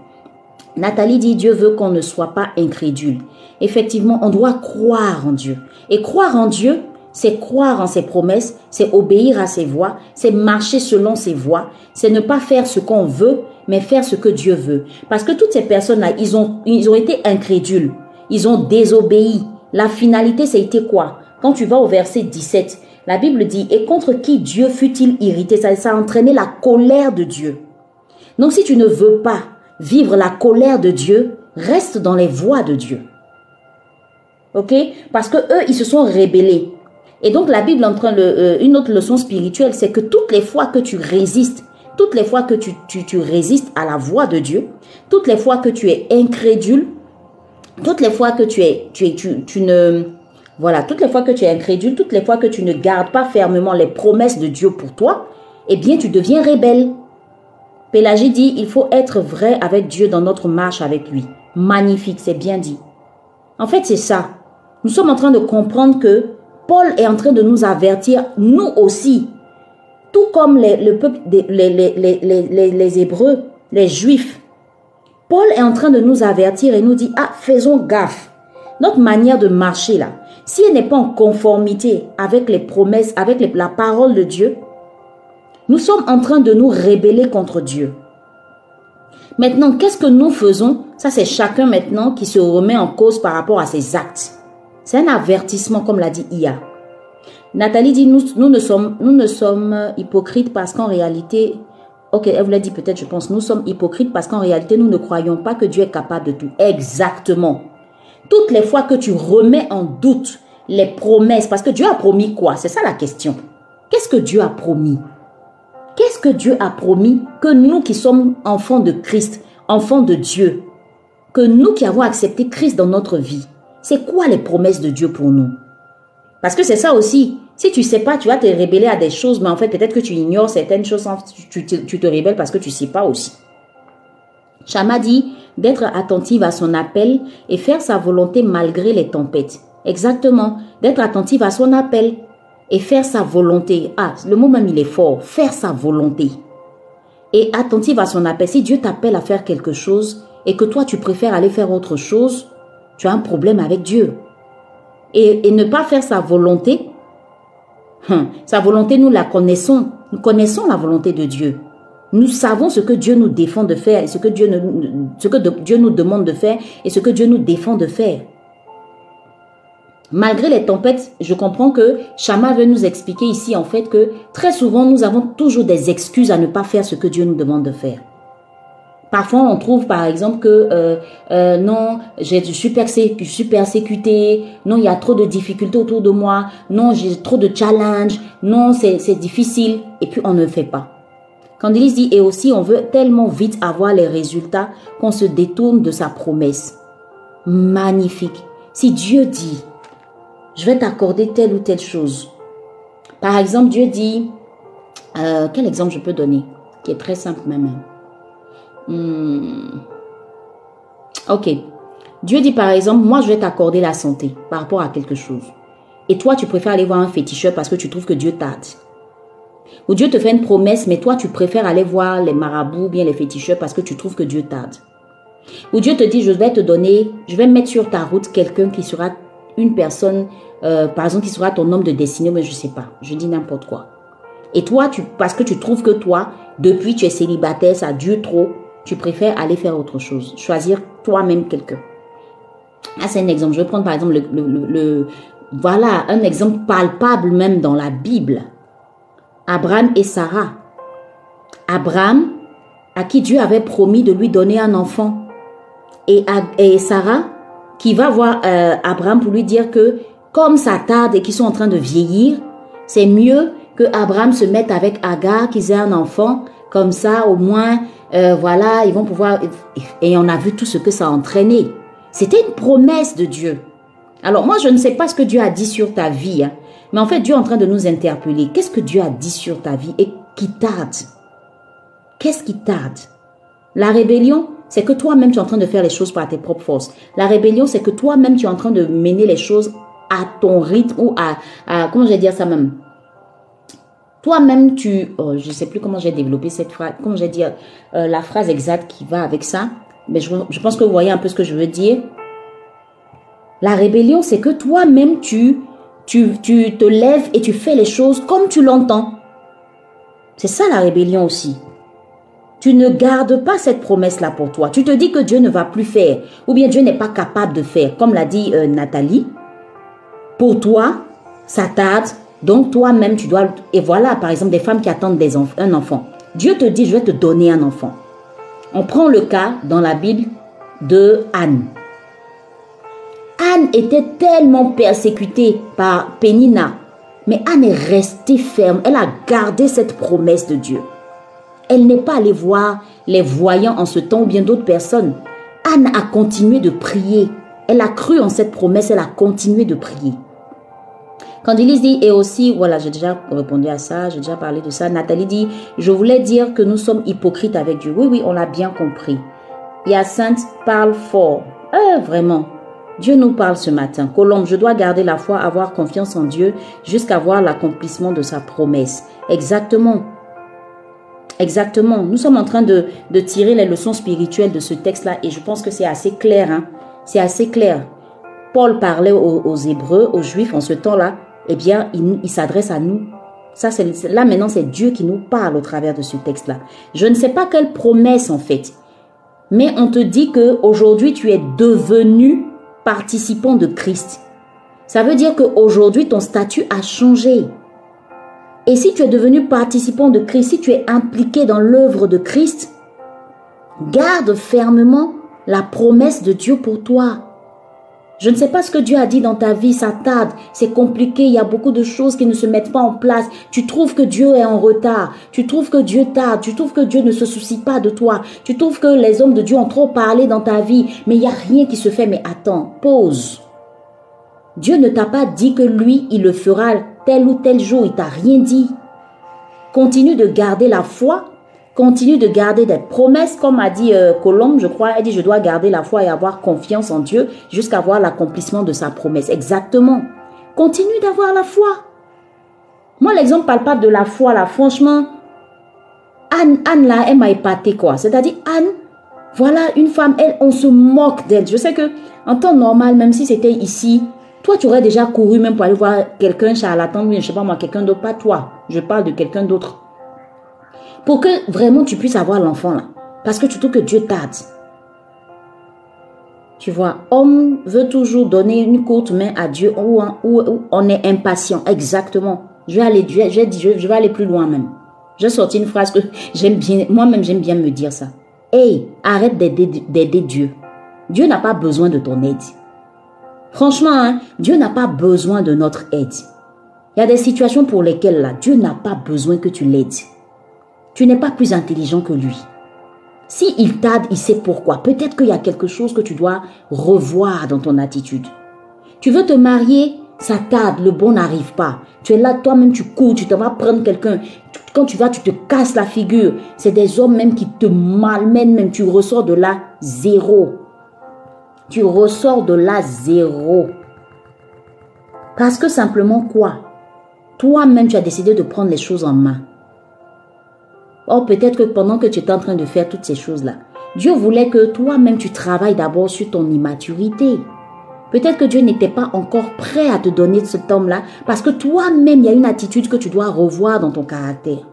Nathalie dit Dieu veut qu'on ne soit pas incrédule. Effectivement, on doit croire en Dieu. Et croire en Dieu, c'est croire en ses promesses, c'est obéir à ses voies, c'est marcher selon ses voies, c'est ne pas faire ce qu'on veut, mais faire ce que Dieu veut. Parce que toutes ces personnes-là, ils ont été incrédules, ils ont désobéi. La finalité, c'était quoi? Quand tu vas au verset 17, la Bible dit, et contre qui Dieu fut-il irrité ça, a entraîné la colère de Dieu. Donc si tu ne veux pas vivre la colère de Dieu, reste dans les voies de Dieu. Ok? Parce que eux, ils se sont rébellés. Et donc la Bible en train de, euh, une autre leçon spirituelle, c'est que toutes les fois que tu résistes, toutes les fois que tu, tu, résistes à la voix de Dieu, toutes les fois que tu es incrédule, toutes les fois que tu es, tu tu, tu ne, voilà, toutes les fois que tu es incrédule, toutes les fois que tu ne gardes pas fermement les promesses de Dieu pour toi, eh bien tu deviens rebelle. Pélagie dit, il faut être vrai avec Dieu dans notre marche avec lui. Magnifique, c'est bien dit. En fait, c'est ça. Nous sommes en train de comprendre que Paul est en train de nous avertir, nous aussi, tout comme les, le les, Hébreux, les Juifs. Paul est en train de nous avertir et nous dit, ah, faisons gaffe. Notre manière de marcher là, si elle n'est pas en conformité avec les promesses, avec la parole de Dieu, nous sommes en train de nous rébeller contre Dieu. Maintenant, qu'est-ce que nous faisons? Ça, c'est chacun maintenant qui se remet en cause par rapport à ses actes. C'est un avertissement, comme l'a dit Ia. Nathalie dit, nous, nous, ne sommes, nous ne sommes hypocrites parce qu'en réalité, ok, elle vous l'a dit peut-être, je pense, nous sommes hypocrites parce qu'en réalité, nous ne croyons pas que Dieu est capable de tout. Exactement. Toutes les fois que tu remets en doute les promesses, parce que Dieu a promis quoi? C'est ça la question. Qu'est-ce que Dieu a promis? Qu'est-ce que Dieu a promis que nous qui sommes enfants de Christ, enfants de Dieu, que nous qui avons accepté Christ dans notre vie, c'est quoi les promesses de Dieu pour nous? Parce que c'est ça aussi. Si tu sais pas, tu vas te rébeller à des choses, mais en fait, peut-être que tu ignores certaines choses, tu, te rébelles parce que tu sais pas aussi. Chama dit d'être attentive à son appel et faire sa volonté malgré les tempêtes. Exactement, d'être attentive à son appel et faire sa volonté. Ah, le mot même il est fort, faire sa volonté. Et attentive à son appel. Si Dieu t'appelle à faire quelque chose et que toi tu préfères aller faire autre chose, tu as un problème avec Dieu. Et, ne pas faire sa volonté, hein, sa volonté, nous la connaissons. Nous connaissons la volonté de Dieu. Nous savons ce que Dieu nous défend de faire et ce que Dieu, ce que Dieu nous demande de faire et ce que Dieu nous défend de faire. Malgré les tempêtes, je comprends que Shama veut nous expliquer ici en fait que très souvent nous avons toujours des excuses à ne pas faire ce que Dieu nous demande de faire. Parfois, on trouve par exemple que euh, euh, non, je suis, je suis persécuté, non, il y a trop de difficultés autour de moi, non, j'ai trop de challenges, non, c'est difficile, et puis on ne fait pas. Candice dit, et aussi on veut tellement vite avoir les résultats qu'on se détourne de sa promesse. Magnifique. Si Dieu dit, je vais t'accorder telle ou telle chose. Par exemple, Dieu dit, euh, quel exemple je peux donner, qui est très simple même. Hmm. Ok. Dieu dit par exemple, moi je vais t'accorder la santé par rapport à quelque chose. Et toi, tu préfères aller voir un féticheur parce que tu trouves que Dieu t'aide. Ou Dieu te fait une promesse, mais toi, tu préfères aller voir les marabouts, bien les féticheurs parce que tu trouves que Dieu t'aide. Ou Dieu te dit, je vais te donner, je vais mettre sur ta route quelqu'un qui sera une personne, euh, par exemple, qui sera ton homme de destinée, mais je sais pas, je dis n'importe quoi. Et toi, tu, parce que tu trouves que toi, depuis tu es célibataire, ça dure trop, tu préfères aller faire autre chose, choisir toi-même quelqu'un. Ah, c'est un exemple. Je vais prendre par exemple le, voilà, un exemple palpable même dans la Bible. Abraham et Sarah. Abraham, à qui Dieu avait promis de lui donner un enfant. Et, et Sarah, qui va voir euh, Abraham pour lui dire que comme ça tarde et qu'ils sont en train de vieillir, c'est mieux que Abraham se mette avec Agar, qu'ils aient un enfant, comme ça au moins, euh, voilà, ils vont pouvoir... Et on a vu tout ce que ça a entraîné. C'était une promesse de Dieu. Alors moi, je ne sais pas ce que Dieu a dit sur ta vie, hein, mais en fait, Dieu est en train de nous interpeller. Qu'est-ce que Dieu a dit sur ta vie et qui tarde? Qu'est-ce qui tarde? La rébellion, c'est que toi-même, tu es en train de faire les choses par tes propres forces. La rébellion, c'est que toi-même, tu es en train de mener les choses à ton rythme ou à, à comment je vais dire ça même? Toi-même, tu, oh, je ne sais plus comment j'ai développé cette phrase, comment j'ai dit euh, la phrase exacte qui va avec ça, mais je, je, pense que vous voyez un peu ce que je veux dire. La rébellion, c'est que toi-même, tu, tu, tu te lèves et tu fais les choses comme tu l'entends. C'est ça la rébellion aussi. Tu ne gardes pas cette promesse-là pour toi. Tu te dis que Dieu ne va plus faire, ou bien Dieu n'est pas capable de faire, comme l'a dit euh, Nathalie. Pour toi, ça tarde, donc toi-même, tu dois... Et voilà, par exemple, des femmes qui attendent un enfant. Dieu te dit, je vais te donner un enfant. On prend le cas dans la Bible de Anne. Anne était tellement persécutée par Pénina, mais Anne est restée ferme. Elle a gardé cette promesse de Dieu. Elle n'est pas allée voir les voyants en ce temps ou bien d'autres personnes. Anne a continué de prier. Elle a cru en cette promesse, elle a continué de prier. Quand Elise dit, et aussi, voilà, j'ai déjà répondu à ça, j'ai déjà parlé de ça. Nathalie dit, je voulais dire que nous sommes hypocrites avec Dieu. Oui, oui, on l'a bien compris. Sainte parle fort. Euh, vraiment. Dieu nous parle ce matin. Colombe, je dois garder la foi, avoir confiance en Dieu jusqu'à voir l'accomplissement de sa promesse. Exactement. Exactement. Nous sommes en train de, de tirer les leçons spirituelles de ce texte-là et je pense que c'est assez clair. Hein? C'est assez clair. Paul parlait aux Hébreux, aux Juifs en ce temps-là eh bien, il, s'adresse à nous. Ça, c'est là maintenant, c'est Dieu qui nous parle au travers de ce texte-là. Je ne sais pas quelle promesse en fait, mais on te dit que aujourd'hui tu es devenu participant de Christ. Ça veut dire qu'aujourd'hui ton statut a changé. Et si tu es devenu participant de Christ, si tu es impliqué dans l'œuvre de Christ, garde fermement la promesse de Dieu pour toi. Je ne sais pas ce que Dieu a dit dans ta vie, ça tarde, c'est compliqué, il y a beaucoup de choses qui ne se mettent pas en place. Tu trouves que Dieu est en retard, tu trouves que Dieu tarde, tu trouves que Dieu ne se soucie pas de toi, tu trouves que les hommes de Dieu ont trop parlé dans ta vie, mais il n'y a rien qui se fait. Mais attends, pause. Dieu ne t'a pas dit que lui, il le fera tel ou tel jour, il t'a rien dit. Continue de garder la foi Continue de garder des promesses, comme a dit euh, Colombe, je crois. Elle dit, je dois garder la foi et avoir confiance en Dieu jusqu'à voir l'accomplissement de sa promesse. Exactement. Continue d'avoir la foi. Moi, l'exemple palpable de la foi, là, franchement, Anne, Anne là, elle m'a épaté, quoi. C'est-à-dire, Anne, voilà une femme, elle, on se moque d'elle. Je sais que, en temps normal, même si c'était ici, toi, tu aurais déjà couru même pour aller voir quelqu'un charlatan, je sais pas moi, quelqu'un d'autre, pas toi. Je parle de quelqu'un d'autre pour que vraiment tu puisses avoir l'enfant là. Parce que tu trouves que Dieu t'aide. Tu vois, homme veut toujours donner une courte main à Dieu ou, on est impatient. Exactement. Je vais aller, je, vais plus loin même. J'ai sorti une phrase que j'aime bien, moi-même j'aime bien me dire ça. Hey, arrête d'aider Dieu. Dieu n'a pas besoin de ton aide. Franchement, hein, Dieu n'a pas besoin de notre aide. Il y a des situations pour lesquelles là, Dieu n'a pas besoin que tu l'aides. Tu n'es pas plus intelligent que lui. Si il il sait pourquoi. Peut-être qu'il y a quelque chose que tu dois revoir dans ton attitude. Tu veux te marier, ça t'aide, le bon n'arrive pas. Tu es là, toi-même, tu cours, tu te vas prendre quelqu'un. Quand tu vas, tu te casses la figure. C'est des hommes même qui te malmènent, même tu ressors de là zéro. Tu ressors de là zéro. Parce que simplement quoi? Toi-même, tu as décidé de prendre les choses en main. Or, peut-être que pendant que tu étais en train de faire toutes ces choses-là, Dieu voulait que toi-même tu travailles d'abord sur ton immaturité. Peut-être que Dieu n'était pas encore prêt à te donner cet homme-là parce que toi-même, il y a une attitude que tu dois revoir dans ton caractère.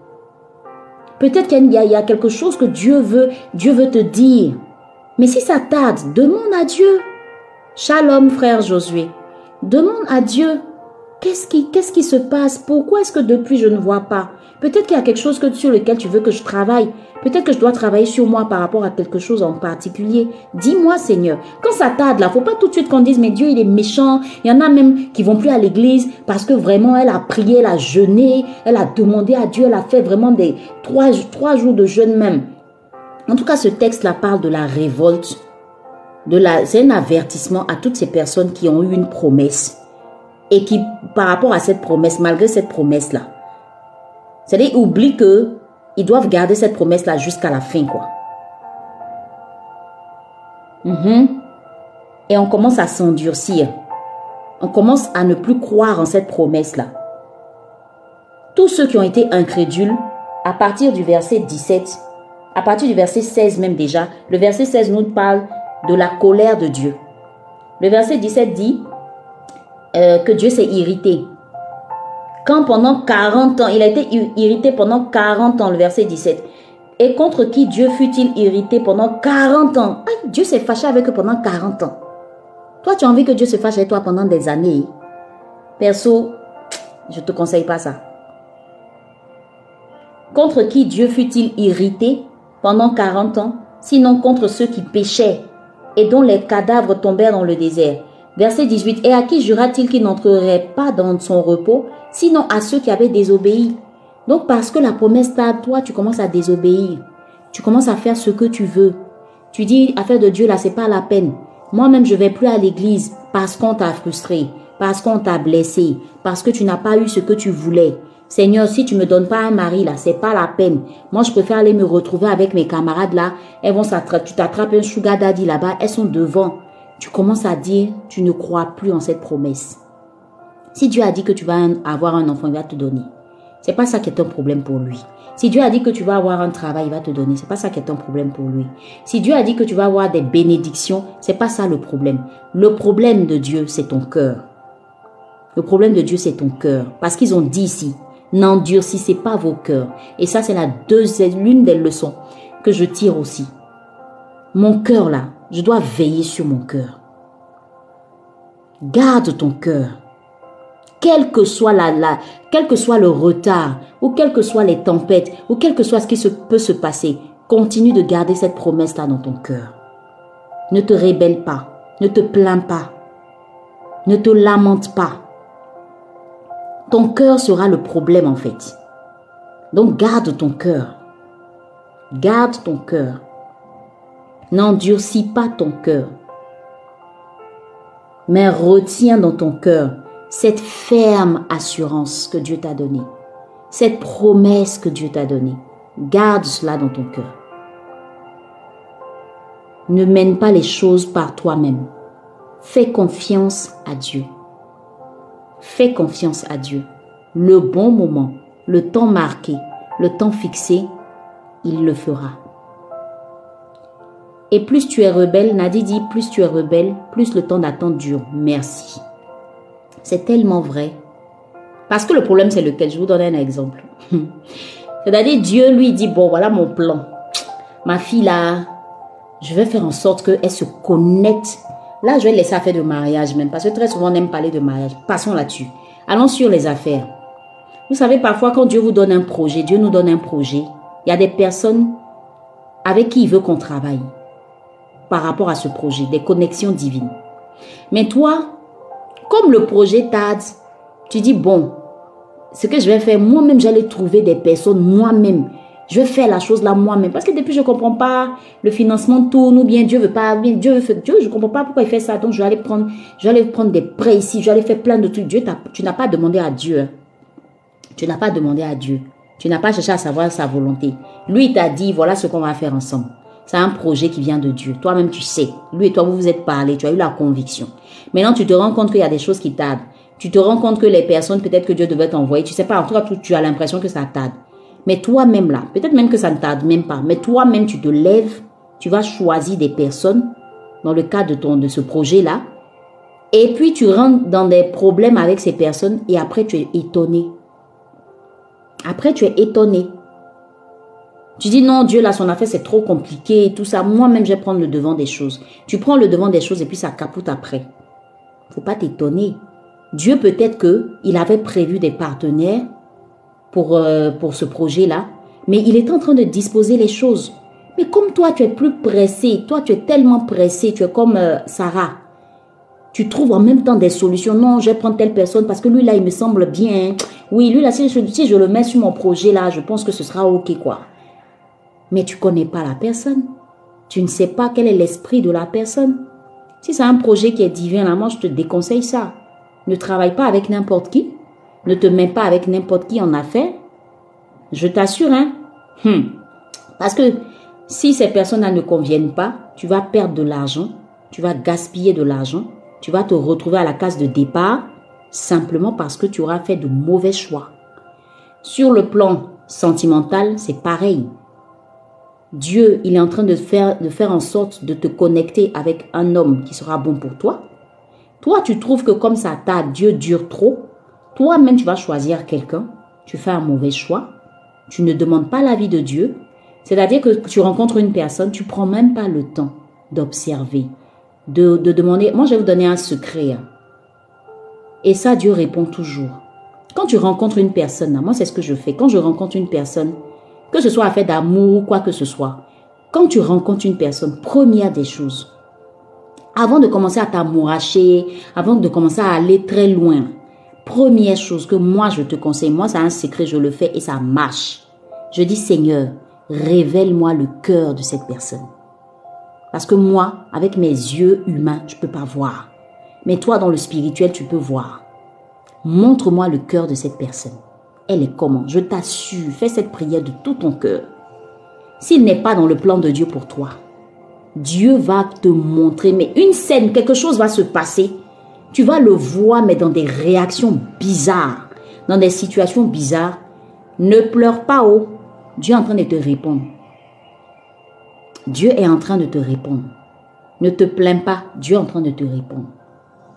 Peut-être qu'il y, a quelque chose que Dieu veut, Dieu veut te dire. Mais si ça tarde, demande à Dieu. Shalom, frère Josué. Demande à Dieu. Qu'est-ce qui, qu'est-ce qui se passe? Pourquoi est-ce que depuis je ne vois pas? Peut-être qu'il y a quelque chose sur lequel tu veux que je travaille. Peut-être que je dois travailler sur moi par rapport à quelque chose en particulier. Dis-moi, Seigneur. Quand ça tarde, là, faut pas tout de suite qu'on dise, mais Dieu, il est méchant. Il y en a même qui vont plus à l'église parce que vraiment, elle a prié, elle a jeûné, elle a demandé à Dieu, elle a fait vraiment des trois, trois jours de jeûne même. En tout cas, ce texte-là parle de la révolte. De la, c'est un avertissement à toutes ces personnes qui ont eu une promesse et qui, par rapport à cette promesse, malgré cette promesse-là, c'est-à-dire, oublie que ils doivent garder cette promesse-là jusqu'à la fin, quoi. Mhm. Et on commence à s'endurcir. On commence à ne plus croire en cette promesse-là. Tous ceux qui ont été incrédules, à partir du verset 17, à partir du verset 16 même déjà, le verset 16 nous parle de la colère de Dieu. Le verset 17 dit euh, que Dieu s'est irrité. Quand pendant 40 ans, il a été irrité pendant 40 ans, le verset 17. Et contre qui Dieu fut-il irrité pendant 40 ans? Dieu s'est fâché avec eux pendant 40 ans. Toi, tu as envie que Dieu se fâche avec toi pendant des années. Perso, je ne te conseille pas ça. Contre qui Dieu fut-il irrité pendant 40 ans? Sinon contre ceux qui péchaient et dont les cadavres tombèrent dans le désert. Verset 18. Et à qui jura-t-il qu'il n'entrerait pas dans son repos sinon à ceux qui avaient désobéi? Donc parce que la promesse t'a toi, tu commences à désobéir. Tu commences à faire ce que tu veux. Tu dis, affaire de Dieu, là, c'est pas la peine. Moi-même, je vais plus à l'église parce qu'on t'a frustré, parce qu'on t'a blessé, parce que tu n'as pas eu ce que tu voulais. Seigneur, si tu me donnes pas un mari là, c'est pas la peine. Moi, je préfère aller me retrouver avec mes camarades là. Elles vont s'attraper, tu t'attrapes un sugar daddy là-bas, elles sont devant. Tu commences à dire, tu ne crois plus en cette promesse. Si Dieu a dit que tu vas avoir un enfant, il va te donner. C'est pas ça qui est un problème pour lui. Si Dieu a dit que tu vas avoir un travail, il va te donner. C'est pas ça qui est un problème pour lui. Si Dieu a dit que tu vas avoir des bénédictions, c'est pas ça le problème. Le problème de Dieu, c'est ton cœur. Le problème de Dieu, c'est ton cœur. Parce qu'ils ont dit ici, n'endurcissez pas vos cœurs. Et ça, c'est la deuxième, l'une des leçons que je tire aussi. Mon cœur là, je dois veiller sur mon cœur. Garde ton cœur quel que soit la, le retard, ou quelles que soient les tempêtes, ou quel que soit ce qui peut se passer, continue de garder cette promesse-là dans ton cœur. Ne te rébelle pas, ne te plains pas, ne te lamente pas. Ton cœur sera le problème en fait. Donc garde ton cœur. Garde ton cœur. N'endurcis pas ton cœur. Mais retiens dans ton cœur cette ferme assurance que Dieu t'a donnée, cette promesse que Dieu t'a donnée. Garde cela dans ton cœur. Ne mène pas les choses par toi-même. Fais confiance à Dieu. Fais confiance à Dieu. Le bon moment, le temps marqué, le temps fixé, il le fera. Et plus tu es rebelle, Nadi dit, plus tu es rebelle, plus le temps d'attente dure. Merci. C'est tellement vrai. Parce que le problème, c'est lequel? Je vous donne un exemple. [laughs] C'est-à-dire, Dieu lui dit, bon, voilà mon plan. Ma fille là, je vais faire en sorte qu'elle se connecte. Là, je vais laisser affaire de mariage même, parce que très souvent, on aime parler de mariage. Passons là-dessus. Allons sur les affaires. Vous savez, parfois, quand Dieu vous donne un projet, Dieu nous donne un projet, il y a des personnes avec qui il veut qu'on travaille par rapport à ce projet, des connexions divines. Mais toi, comme le projet tarde, tu dis, bon, ce que je vais faire, moi-même, j'allais trouver des personnes, moi-même. Je vais faire la chose là moi-même. Parce que depuis, je ne comprends pas le financement tourne ou bien Dieu veut pas, bien Dieu veut Dieu, je ne comprends pas pourquoi il fait ça. Donc, je vais aller prendre, je vais aller prendre des prêts ici, je vais aller faire plein de trucs. Dieu, tu n'as pas demandé à Dieu. Hein. Tu n'as pas demandé à Dieu. Tu n'as pas cherché à savoir sa volonté. Lui, il t'a dit, voilà ce qu'on va faire ensemble. C'est un projet qui vient de Dieu. Toi-même, tu sais. Lui et toi, vous vous êtes parlé, tu as eu la conviction. Maintenant, tu te rends compte qu'il y a des choses qui tardent. Tu te rends compte que les personnes, peut-être que Dieu devait t'envoyer, tu sais pas, en tout cas, tu as l'impression que ça tarde. Mais toi-même là, peut-être même que ça ne tarde même pas, mais toi-même, tu te lèves, tu vas choisir des personnes dans le cadre de, ton, de ce projet-là, et puis tu rentres dans des problèmes avec ces personnes et après tu es étonné. Après tu es étonné. Tu dis non, Dieu là, son affaire c'est trop compliqué tout ça. Moi-même, je vais prendre le devant des choses. Tu prends le devant des choses et puis ça capote après. Faut pas t'étonner. Dieu peut-être que il avait prévu des partenaires pour, euh, pour ce projet-là, mais il est en train de disposer les choses. Mais comme toi, tu es plus pressé, toi, tu es tellement pressé, tu es comme euh, Sarah. Tu trouves en même temps des solutions. Non, je vais prendre telle personne parce que lui, là, il me semble bien. Oui, lui, là, si je le mets sur mon projet, là, je pense que ce sera OK, quoi. Mais tu connais pas la personne. Tu ne sais pas quel est l'esprit de la personne. Si c'est un projet qui est divin, là, moi, je te déconseille ça. Ne travaille pas avec n'importe qui. Ne te mets pas avec n'importe qui en affaires. Je t'assure, hein. Hum. Parce que si ces personnes-là ne conviennent pas, tu vas perdre de l'argent, tu vas gaspiller de l'argent, tu vas te retrouver à la case de départ simplement parce que tu auras fait de mauvais choix. Sur le plan sentimental, c'est pareil. Dieu, il est en train de faire, de faire en sorte de te connecter avec un homme qui sera bon pour toi. Toi, tu trouves que comme ça t'a Dieu dure trop. Toi-même, tu vas choisir quelqu'un. Tu fais un mauvais choix. Tu ne demandes pas l'avis de Dieu. C'est-à-dire que tu rencontres une personne, tu prends même pas le temps d'observer, de, de, demander. Moi, je vais vous donner un secret. Hein. Et ça, Dieu répond toujours. Quand tu rencontres une personne, moi, c'est ce que je fais. Quand je rencontre une personne, que ce soit fait d'amour ou quoi que ce soit, quand tu rencontres une personne, première des choses, avant de commencer à t'amouracher, avant de commencer à aller très loin, première chose que moi je te conseille, moi c'est un secret, je le fais et ça marche. Je dis Seigneur, révèle-moi le cœur de cette personne. Parce que moi, avec mes yeux humains, je ne peux pas voir. Mais toi, dans le spirituel, tu peux voir. Montre-moi le cœur de cette personne elle est comment? Je t'assure, fais cette prière de tout ton cœur. S'il n'est pas dans le plan de Dieu pour toi, Dieu va te montrer, mais une scène, quelque chose va se passer. Tu vas le voir, mais dans des réactions bizarres, dans des situations bizarres. Ne pleure pas, oh. Dieu est en train de te répondre. Dieu est en train de te répondre. Ne te plains pas, Dieu est en train de te répondre.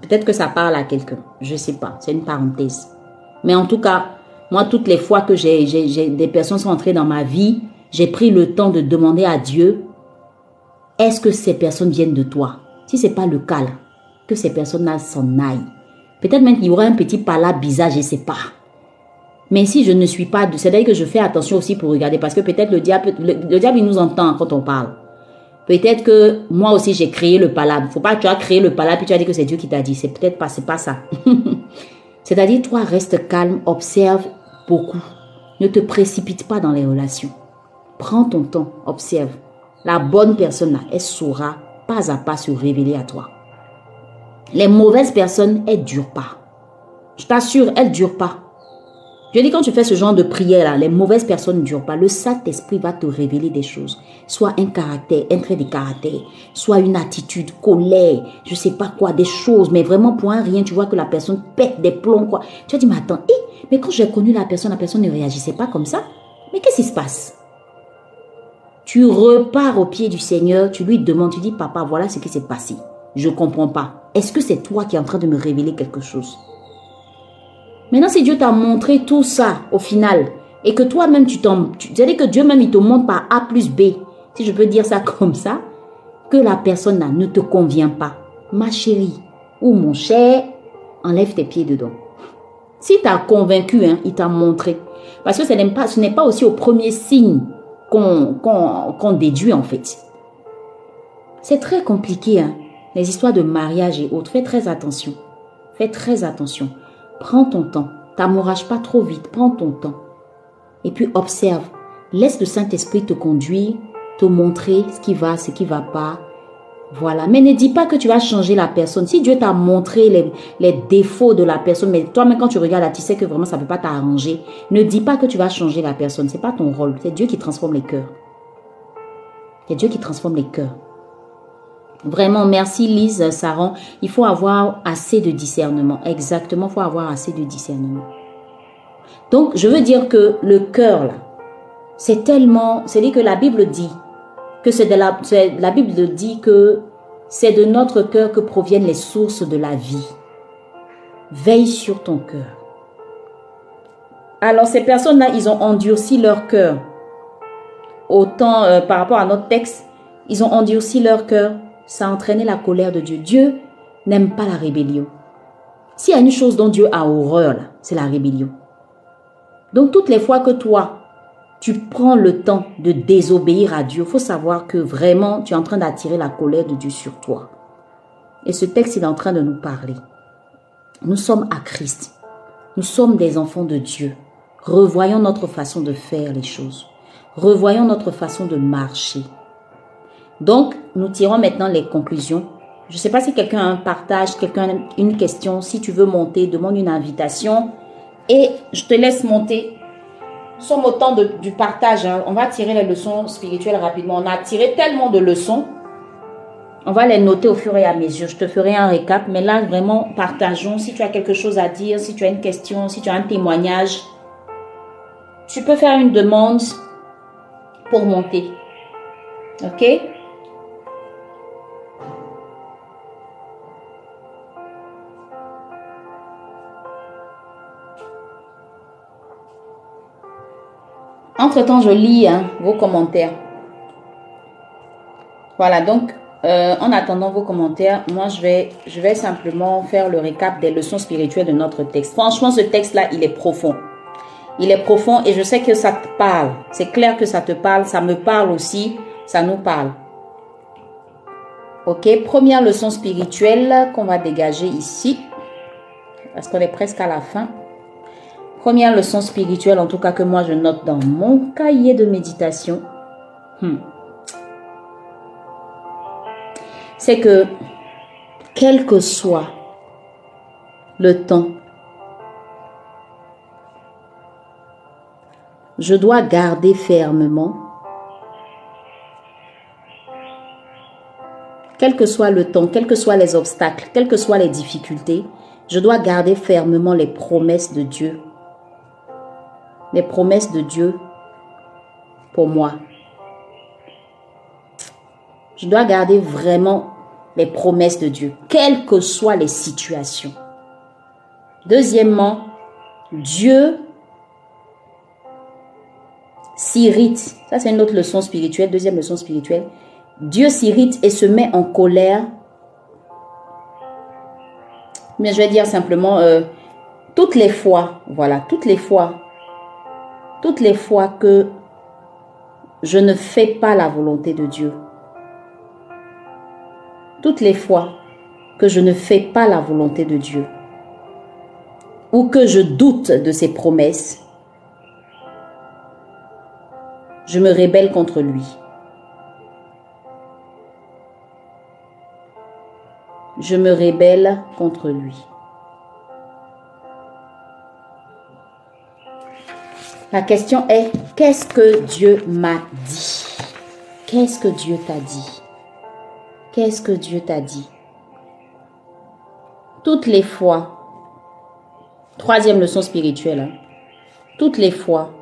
Peut-être que ça parle à quelqu'un, je ne sais pas, c'est une parenthèse. Mais en tout cas, moi, toutes les fois que j'ai, des personnes sont entrées dans ma vie, j'ai pris le temps de demander à Dieu, est-ce que ces personnes viennent de toi? Si ce n'est pas le cas, que ces personnes-là s'en aillent. Peut-être même qu'il y aura un petit là bizarre, je sais pas. Mais si je ne suis pas, c'est-à-dire que je fais attention aussi pour regarder, parce que peut-être le diable, le, diable, il nous entend quand on parle. Peut-être que moi aussi j'ai créé le palabre. Faut pas que tu as créé le palabre puis tu as dit que c'est Dieu qui t'a dit. C'est peut-être pas, c'est pas ça. [laughs] c'est-à-dire toi reste calme, observe Ne te précipite pas dans les relations. Prends ton temps, observe. La bonne personne, elle saura pas à pas se révéler à toi. Les mauvaises personnes, elles durent pas. Je t'assure, elles durent pas. Je dis quand tu fais ce genre de prière là, les mauvaises personnes ne durent pas. Le Saint-Esprit va te révéler des choses. Soit un caractère, un trait de caractère, soit une attitude, colère, je sais pas quoi, des choses, mais vraiment pour un rien, tu vois que la personne pète des plombs quoi. Tu vas dire mais attends, eh, mais quand j'ai connu la personne, la personne ne réagissait pas comme ça. Mais qu'est-ce qui se passe? Tu repars au pied du Seigneur, tu lui demandes, tu dis papa, voilà ce qui s'est passé. Je comprends pas. Est-ce que c'est toi qui es en train de me révéler quelque chose? Maintenant, si Dieu t'a montré tout ça au final, et que toi-même tu t'en... C'est-à-dire que Dieu même, il te montre par A plus B, si je peux dire ça [laughs] comme ça, que la personne là ne te convient pas. Ma chérie ou mon cher, enlève tes pieds dedans. Si tu as convaincu, hein, il t'a montré. Parce que ce n'est pas aussi au premier signe qu'on déduit en fait. C'est très compliqué, hein, les histoires de mariage et autres. Fais très attention. Fais très attention. Prends ton temps. T'amourage pas trop vite. Prends ton temps. Et puis observe. Laisse le Saint-Esprit te conduire, te montrer ce qui va, ce qui va pas. Voilà. Mais ne dis pas que tu vas changer la personne. Si Dieu t'a montré les, défauts de la personne, mais toi-même quand tu regardes là, tu sais que vraiment ça ne peut pas t'arranger. Ne dis pas que tu vas changer la personne. C'est pas ton rôle. C'est Dieu qui transforme les cœurs. A Dieu qui transforme les cœurs. Vraiment, merci Lise Saran. Il faut avoir assez de discernement. Exactement, il faut avoir assez de discernement. Donc, je veux dire que le cœur, là, c'est tellement... C'est dit que la Bible dit que c'est de la... La Bible dit que c'est de notre cœur que proviennent les sources de la vie. Veille sur ton cœur. Alors, ces personnes-là, ils ont endurci leur cœur. Autant euh, par rapport à notre texte, ils ont endurci leur cœur. Ça a entraîné la colère de Dieu. Dieu n'aime pas la rébellion. S'il y a une chose dont Dieu a horreur, c'est la rébellion. Donc, toutes les fois que toi, tu prends le temps de désobéir à Dieu, faut savoir que vraiment, tu es en train d'attirer la colère de Dieu sur toi. Et ce texte, il est en train de nous parler. Nous sommes à Christ. Nous sommes des enfants de Dieu. Revoyons notre façon de faire les choses. Revoyons notre façon de marcher. Donc, nous tirons maintenant les conclusions. Je ne sais pas si quelqu'un partage, quelqu'un une question. Si tu veux monter, demande une invitation. Et je te laisse monter. Nous sommes au temps du partage. Hein. On va tirer les leçons spirituelles rapidement. On a tiré tellement de leçons. On va les noter au fur et à mesure. Je te ferai un récap. Mais là, vraiment, partageons. Si tu as quelque chose à dire, si tu as une question, si tu as un témoignage, tu peux faire une demande pour monter. OK? Entre-temps, je lis hein, vos commentaires. Voilà, donc euh, en attendant vos commentaires, moi je vais, je vais simplement faire le récap des leçons spirituelles de notre texte. Franchement, ce texte-là, il est profond. Il est profond et je sais que ça te parle. C'est clair que ça te parle, ça me parle aussi, ça nous parle. Ok, première leçon spirituelle qu'on va dégager ici, parce qu'on est presque à la fin. Première leçon spirituelle, en tout cas que moi je note dans mon cahier de méditation, hmm. c'est que quel que soit le temps je dois garder fermement, quel que soit le temps, quels que soient les obstacles, quelles que soient les difficultés, je dois garder fermement les promesses de Dieu. Les promesses de Dieu pour moi. Je dois garder vraiment les promesses de Dieu, quelles que soient les situations. Deuxièmement, Dieu s'irrite. Ça, c'est une autre leçon spirituelle, deuxième leçon spirituelle. Dieu s'irrite et se met en colère. Mais je vais dire simplement, euh, toutes les fois, voilà, toutes les fois, toutes les fois que je ne fais pas la volonté de Dieu, toutes les fois que je ne fais pas la volonté de Dieu, ou que je doute de ses promesses, je me rébelle contre lui. Je me rébelle contre lui. La question est, qu'est-ce que Dieu m'a dit? Qu'est-ce que Dieu t'a dit? Qu'est-ce que Dieu t'a dit? Toutes les fois, troisième leçon spirituelle, hein, toutes les fois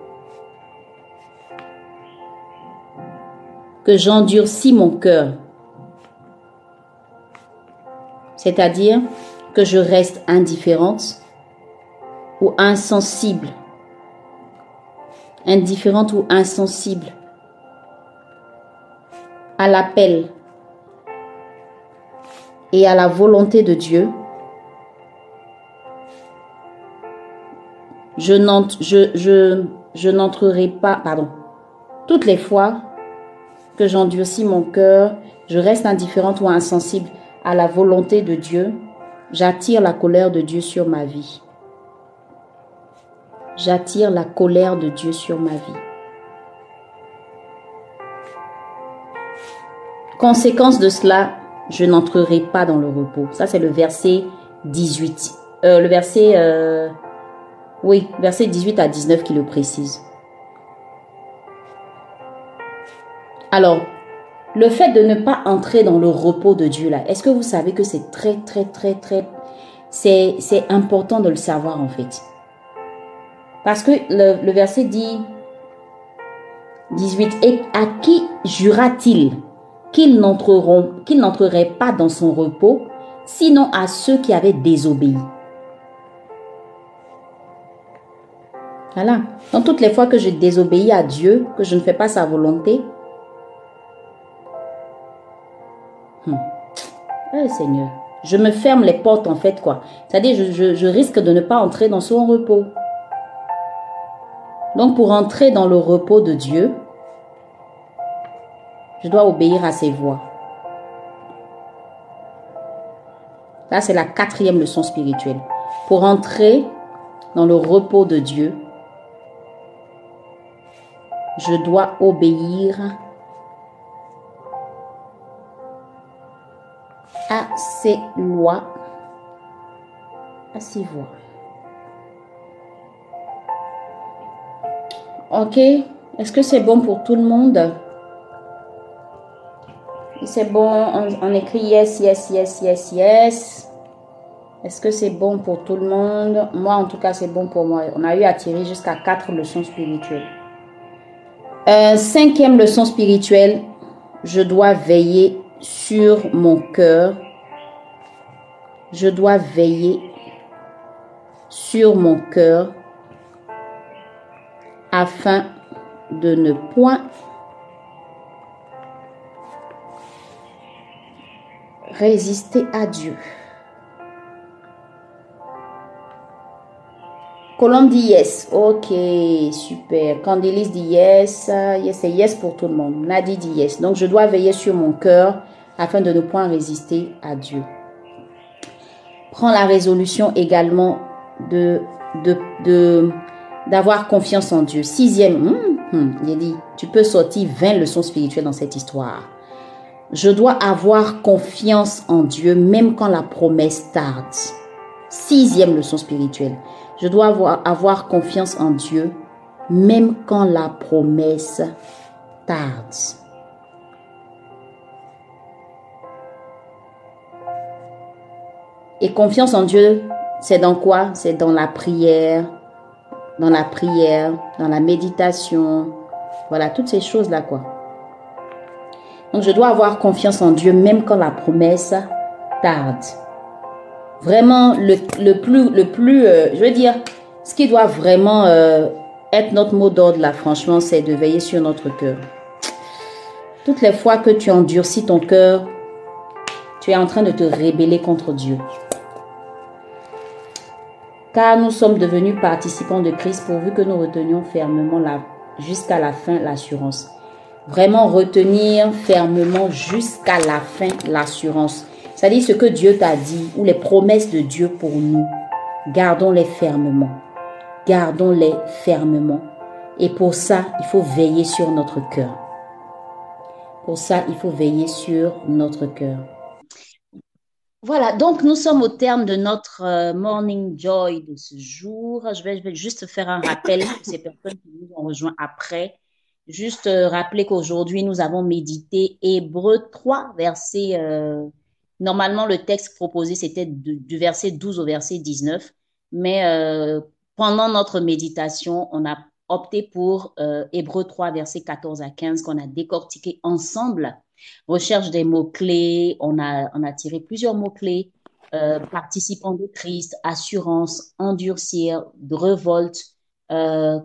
que j'endurcis mon cœur. C'est-à-dire que je reste indifférente ou insensible. Indifférente ou insensible à l'appel et à la volonté de Dieu. Je n'entrerai pas, pardon, toutes les fois que j'endurcis mon cœur, je reste indifférente ou insensible à la volonté de Dieu, j'attire la colère de Dieu sur ma vie. J'attire la colère de Dieu sur ma vie. Conséquence de cela, je n'entrerai pas dans le repos. Ça, c'est le verset 18. Euh, le verset... Euh, oui, verset 18 à 19 qui le précise. Alors, Le fait de ne pas entrer dans le repos de Dieu là, est-ce que vous savez que c'est très très très très c'est important de le savoir en fait? Parce que le, verset dit 18 et à qui jura-t-il qu'ils n'entreront qu'ils n'entreraient pas dans son repos sinon à ceux qui avaient désobéi? Voilà. Donc toutes les fois que je désobéis à Dieu, que je ne fais pas sa volonté, hmm. Eh, Seigneur, je me ferme les portes en fait quoi. C'est-à-dire je risque de ne pas entrer dans son repos. Donc pour entrer dans le repos de Dieu, je dois obéir à ses voix. Là, c'est la quatrième leçon spirituelle. Pour entrer dans le repos de Dieu, je dois obéir à ses lois, à ses voix. Ok, est-ce que c'est bon pour tout le monde? C'est bon, on, écrit yes, yes, yes, yes, yes. Est-ce que c'est bon pour tout le monde? Moi, en tout cas, c'est bon pour moi. On a eu à tirer jusqu'à quatre leçons spirituelles. Euh, cinquième leçon spirituelle, je dois veiller sur mon cœur. Je dois veiller sur mon cœur afin de ne point résister à Dieu. Colombe dit yes. Ok, super. Candilis dit yes. Yes, c'est yes pour tout le monde. Nadie dit yes. Donc, je dois veiller sur mon cœur afin de ne point résister à Dieu. Prends la résolution également de, de, d'avoir confiance en Dieu. Sixième, hum, il dit, tu peux sortir 20 leçons spirituelles dans cette histoire. Je dois avoir confiance en Dieu même quand la promesse tarde. Sixième leçon spirituelle. Je dois avoir, avoir confiance en Dieu même quand la promesse tarde. Et confiance en Dieu, c'est dans quoi? C'est dans la prière, dans la prière, dans la méditation. Voilà, toutes ces choses-là, quoi. Donc je dois avoir confiance en Dieu même quand la promesse tarde. Vraiment, le, plus, le plus euh, je veux dire, ce qui doit vraiment euh, être notre mot d'ordre là, franchement, c'est de veiller sur notre cœur. Toutes les fois que tu endurcis ton cœur, tu es en train de te rébeller contre Dieu. Car nous sommes devenus participants de Christ pourvu que nous retenions fermement jusqu'à la fin l'assurance vraiment retenir fermement jusqu'à la fin l'assurance. C'est-à-dire ce que Dieu t'a dit ou les promesses de Dieu pour nous. Gardons-les fermement. Gardons-les fermement. Et pour ça, il faut veiller sur notre cœur. Pour ça, il faut veiller sur notre cœur. Voilà, donc nous sommes au terme de notre euh, Morning Joy de ce jour. Je vais, je vais juste faire un rappel pour ces personnes qui nous ont rejoints après. Juste euh, rappeler qu'aujourd'hui, nous avons médité Hébreu 3, verset... Euh, normalement, le texte proposé, c'était du verset 12 au verset 19. Mais euh, pendant notre méditation, on a opté pour euh, Hébreu 3, verset 14 à 15, qu'on a décortiqué ensemble. Recherche des mots-clés, on a, on a tiré plusieurs mots-clés. Euh, participants de Christ, assurance, endurcir, révolte, euh,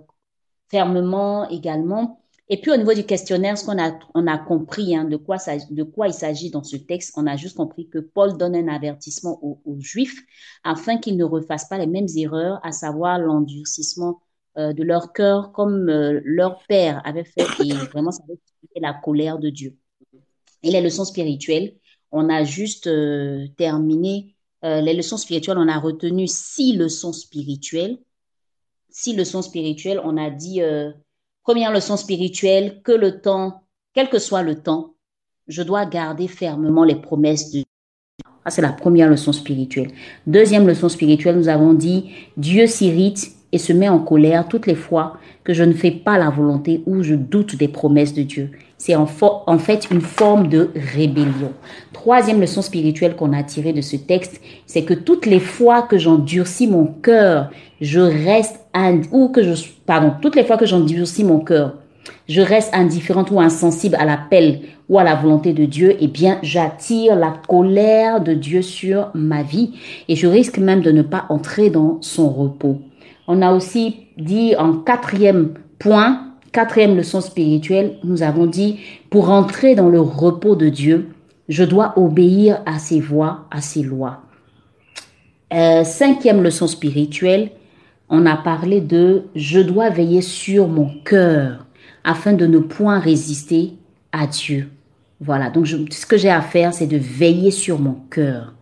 fermement également. Et puis au niveau du questionnaire, ce qu'on a, on a compris hein, de, quoi de quoi il s'agit dans ce texte, on a juste compris que Paul donne un avertissement aux, Juifs afin qu'ils ne refassent pas les mêmes erreurs, à savoir l'endurcissement euh, de leur cœur comme leur père avait fait et vraiment ça avait la colère de Dieu. Et les leçons spirituelles, on a juste euh, terminé les leçons spirituelles, on a retenu six leçons spirituelles. Six leçons spirituelles, on a dit Première leçon spirituelle, que le temps, quel que soit le temps, je dois garder fermement les promesses de Dieu. c'est la première leçon spirituelle. Deuxième leçon spirituelle, nous avons dit, Dieu s'irrite et se met en colère toutes les fois que je ne fais pas la volonté ou je doute des promesses de Dieu. C'est en, fait une forme de rébellion. Troisième leçon spirituelle qu'on a tirée de ce texte, c'est que toutes les fois que j'endurcis mon cœur, je reste ou que je pardon, toutes les fois que j'endurcis mon cœur, je reste indifférente ou insensible à l'appel ou à la volonté de Dieu, eh bien, j'attire la colère de Dieu sur ma vie et je risque même de ne pas entrer dans son repos. On a aussi dit en quatrième point, quatrième leçon spirituelle, nous avons dit, pour entrer dans le repos de Dieu, je dois obéir à ses voies, à ses lois. Euh, cinquième leçon spirituelle, on a parlé de je dois veiller sur mon cœur afin de ne point résister à Dieu. Voilà, donc ce que j'ai à faire, c'est de veiller sur mon cœur.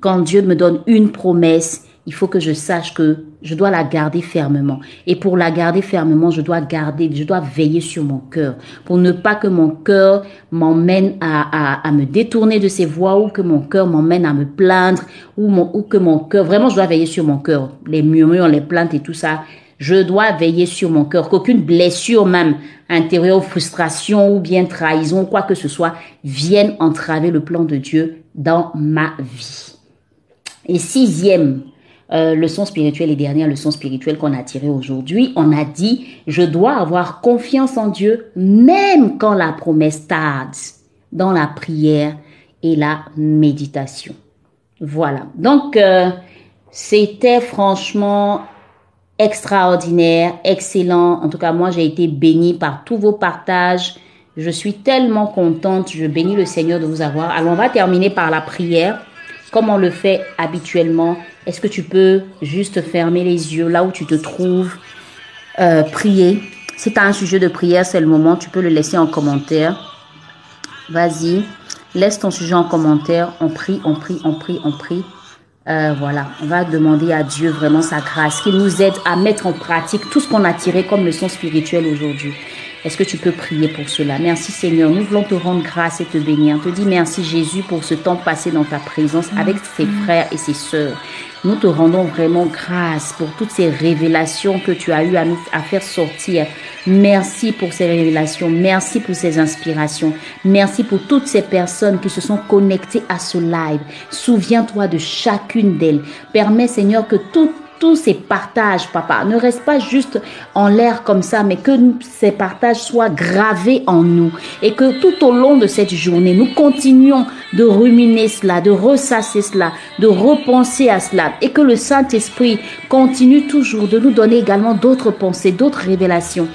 Quand Dieu me donne une promesse, il faut que je sache que je dois la garder fermement. Et pour la garder fermement, je dois garder, je dois veiller sur mon cœur. Pour ne pas que mon cœur m'emmène à, me détourner de ses voies ou que mon cœur m'emmène à me plaindre ou, ou que mon cœur, vraiment, je dois veiller sur mon cœur. Les murmures, les plaintes et tout ça, je dois veiller sur mon cœur, qu'aucune blessure même intérieure, frustration ou bien trahison, quoi que ce soit, vienne entraver le plan de Dieu dans ma vie. Et sixième euh, leçon spirituelle et dernière leçon spirituelle qu'on a tirée aujourd'hui, on a dit, je dois avoir confiance en Dieu même quand la promesse tarde dans la prière et la méditation. Voilà. Donc, euh, c'était franchement extraordinaire, excellent. En tout cas, moi, j'ai été bénie par tous vos partages. Je suis tellement contente. Je bénis le Seigneur de vous avoir. Alors, on va terminer par la prière, comme on le fait habituellement. Est-ce que tu peux juste fermer les yeux là où tu te trouves, euh, prier? Si tu as un sujet de prière, c'est le moment. Tu peux le laisser en commentaire. Vas-y, laisse ton sujet en commentaire. On prie, on prie, on prie, on prie. Euh, voilà, on va demander à Dieu vraiment sa grâce, qu'il nous aide à mettre en pratique tout ce qu'on a tiré comme leçon spirituelle aujourd'hui. Est-ce que tu peux prier pour cela? Merci Seigneur, nous voulons te rendre grâce et te bénir. Te dit merci Jésus pour ce temps passé dans ta présence avec ses frères et ses sœurs. Nous te rendons vraiment grâce pour toutes ces révélations que tu as eu à nous à faire sortir. Merci pour ces révélations. Merci pour ces inspirations. Merci pour toutes ces personnes qui se sont connectées à ce live. Souviens-toi de chacune d'elles. Permets, Seigneur, que toutes tous ces partages, papa, ne restent pas juste en l'air comme ça, mais que ces partages soient gravés en nous et que tout au long de cette journée, nous continuions de ruminer cela, de ressasser cela, de repenser à cela et que le Saint-Esprit continue toujours de nous donner également d'autres pensées, d'autres révélations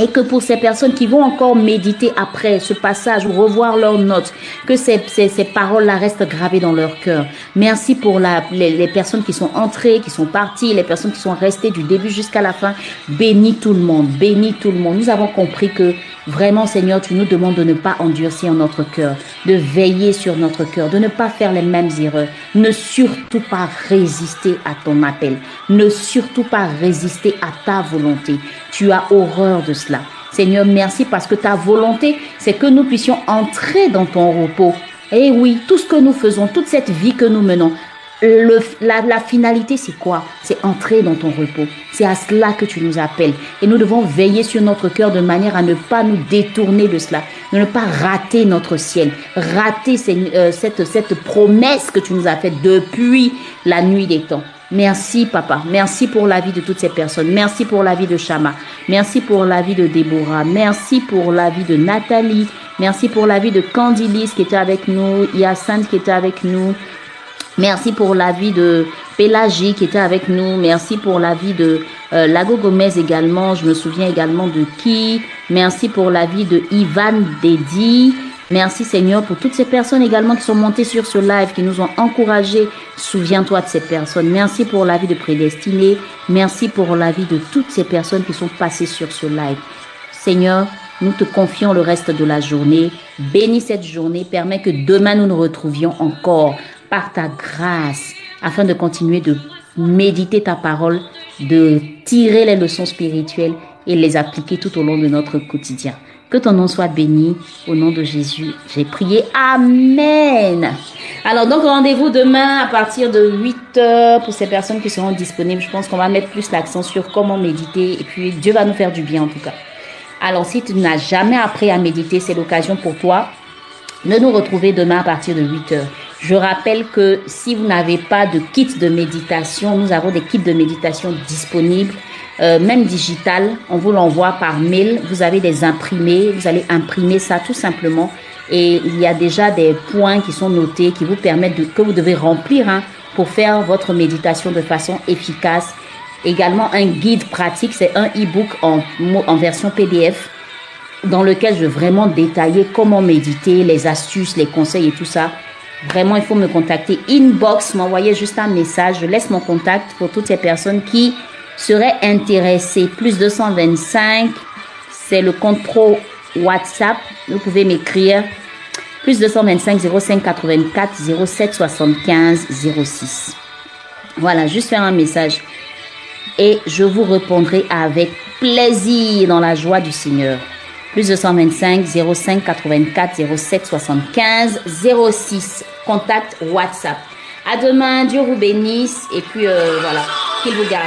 et que pour ces personnes qui vont encore méditer après ce passage ou revoir leurs notes, que ces, ces, ces paroles-là restent gravées dans leur cœur. Merci pour les, les, personnes qui sont entrées, qui sont parties, les personnes qui sont restées du début jusqu'à la fin. Bénis tout le monde, bénis tout le monde. Nous avons compris que vraiment, Seigneur, tu nous demandes de ne pas endurcir notre cœur, de veiller sur notre cœur, de ne pas faire les mêmes erreurs. Ne surtout pas résister à ton appel. Ne surtout pas résister à ta volonté. Tu as horreur de cela. Seigneur, merci parce que ta volonté, c'est que nous puissions entrer dans ton repos. Et oui, tout ce que nous faisons, toute cette vie que nous menons, la, finalité, c'est quoi? C'est entrer dans ton repos. C'est à cela que tu nous appelles. Et nous devons veiller sur notre cœur de manière à ne pas nous détourner de cela, ne pas rater notre ciel, rater euh, cette, cette promesse que tu nous as faite depuis la nuit des temps. Merci, papa. Merci pour la vie de toutes ces personnes. Merci pour la vie de Shama. Merci pour la vie de Déborah. Merci pour la vie de Nathalie. Merci pour la vie de Candilis qui était avec nous. Yassine qui était avec nous. Merci pour la vie de Pélagie qui était avec nous. Merci pour la vie de euh, Lago Gomez également. Je me souviens également de qui. Merci pour la vie de Ivan Dedi. Merci Seigneur pour toutes ces personnes également qui sont montées sur ce live, qui nous ont encouragés. Souviens-toi de ces personnes. Merci pour la vie de Prédestiné. Merci pour la vie de toutes ces personnes qui sont passées sur ce live. Seigneur, nous te confions le reste de la journée. Bénis cette journée. Permets que demain nous nous retrouvions encore par ta grâce afin de continuer de méditer ta parole, de tirer les leçons spirituelles et les appliquer tout au long de notre quotidien. Que ton nom soit béni. Au nom de Jésus, j'ai prié. Amen. Alors, donc, rendez-vous demain à partir de 8 heures pour ces personnes qui seront disponibles. Je pense qu'on va mettre plus l'accent sur comment méditer et puis Dieu va nous faire du bien en tout cas. Alors, si tu n'as jamais appris à méditer, c'est l'occasion pour toi de nous retrouver demain à partir de 8 heures. Je rappelle que si vous n'avez pas de kit de méditation, nous avons des kits de méditation disponibles, euh, même digital. On vous l'envoie par mail. Vous avez des imprimés. Vous allez imprimer ça tout simplement et il y a déjà des points qui sont notés qui vous permettent de, que vous devez remplir hein, pour faire votre méditation de façon efficace. Également un guide pratique, c'est un e-book en, en version PDF dans lequel je vais vraiment détailler comment méditer, les astuces, les conseils et tout ça. Vraiment, il faut me contacter. Inbox, m'envoyer juste un message. Je laisse mon contact pour toutes ces personnes qui seraient intéressées. Plus 225, c'est le compte pro WhatsApp. Vous pouvez m'écrire plus 225 05 84 07 75 06. Voilà, juste faire un message et je vous répondrai avec plaisir dans la joie du Seigneur. Plus 225 05 84 07 75 06. Contact WhatsApp. À demain, Dieu vous bénisse et puis euh, voilà, qu'il vous garde.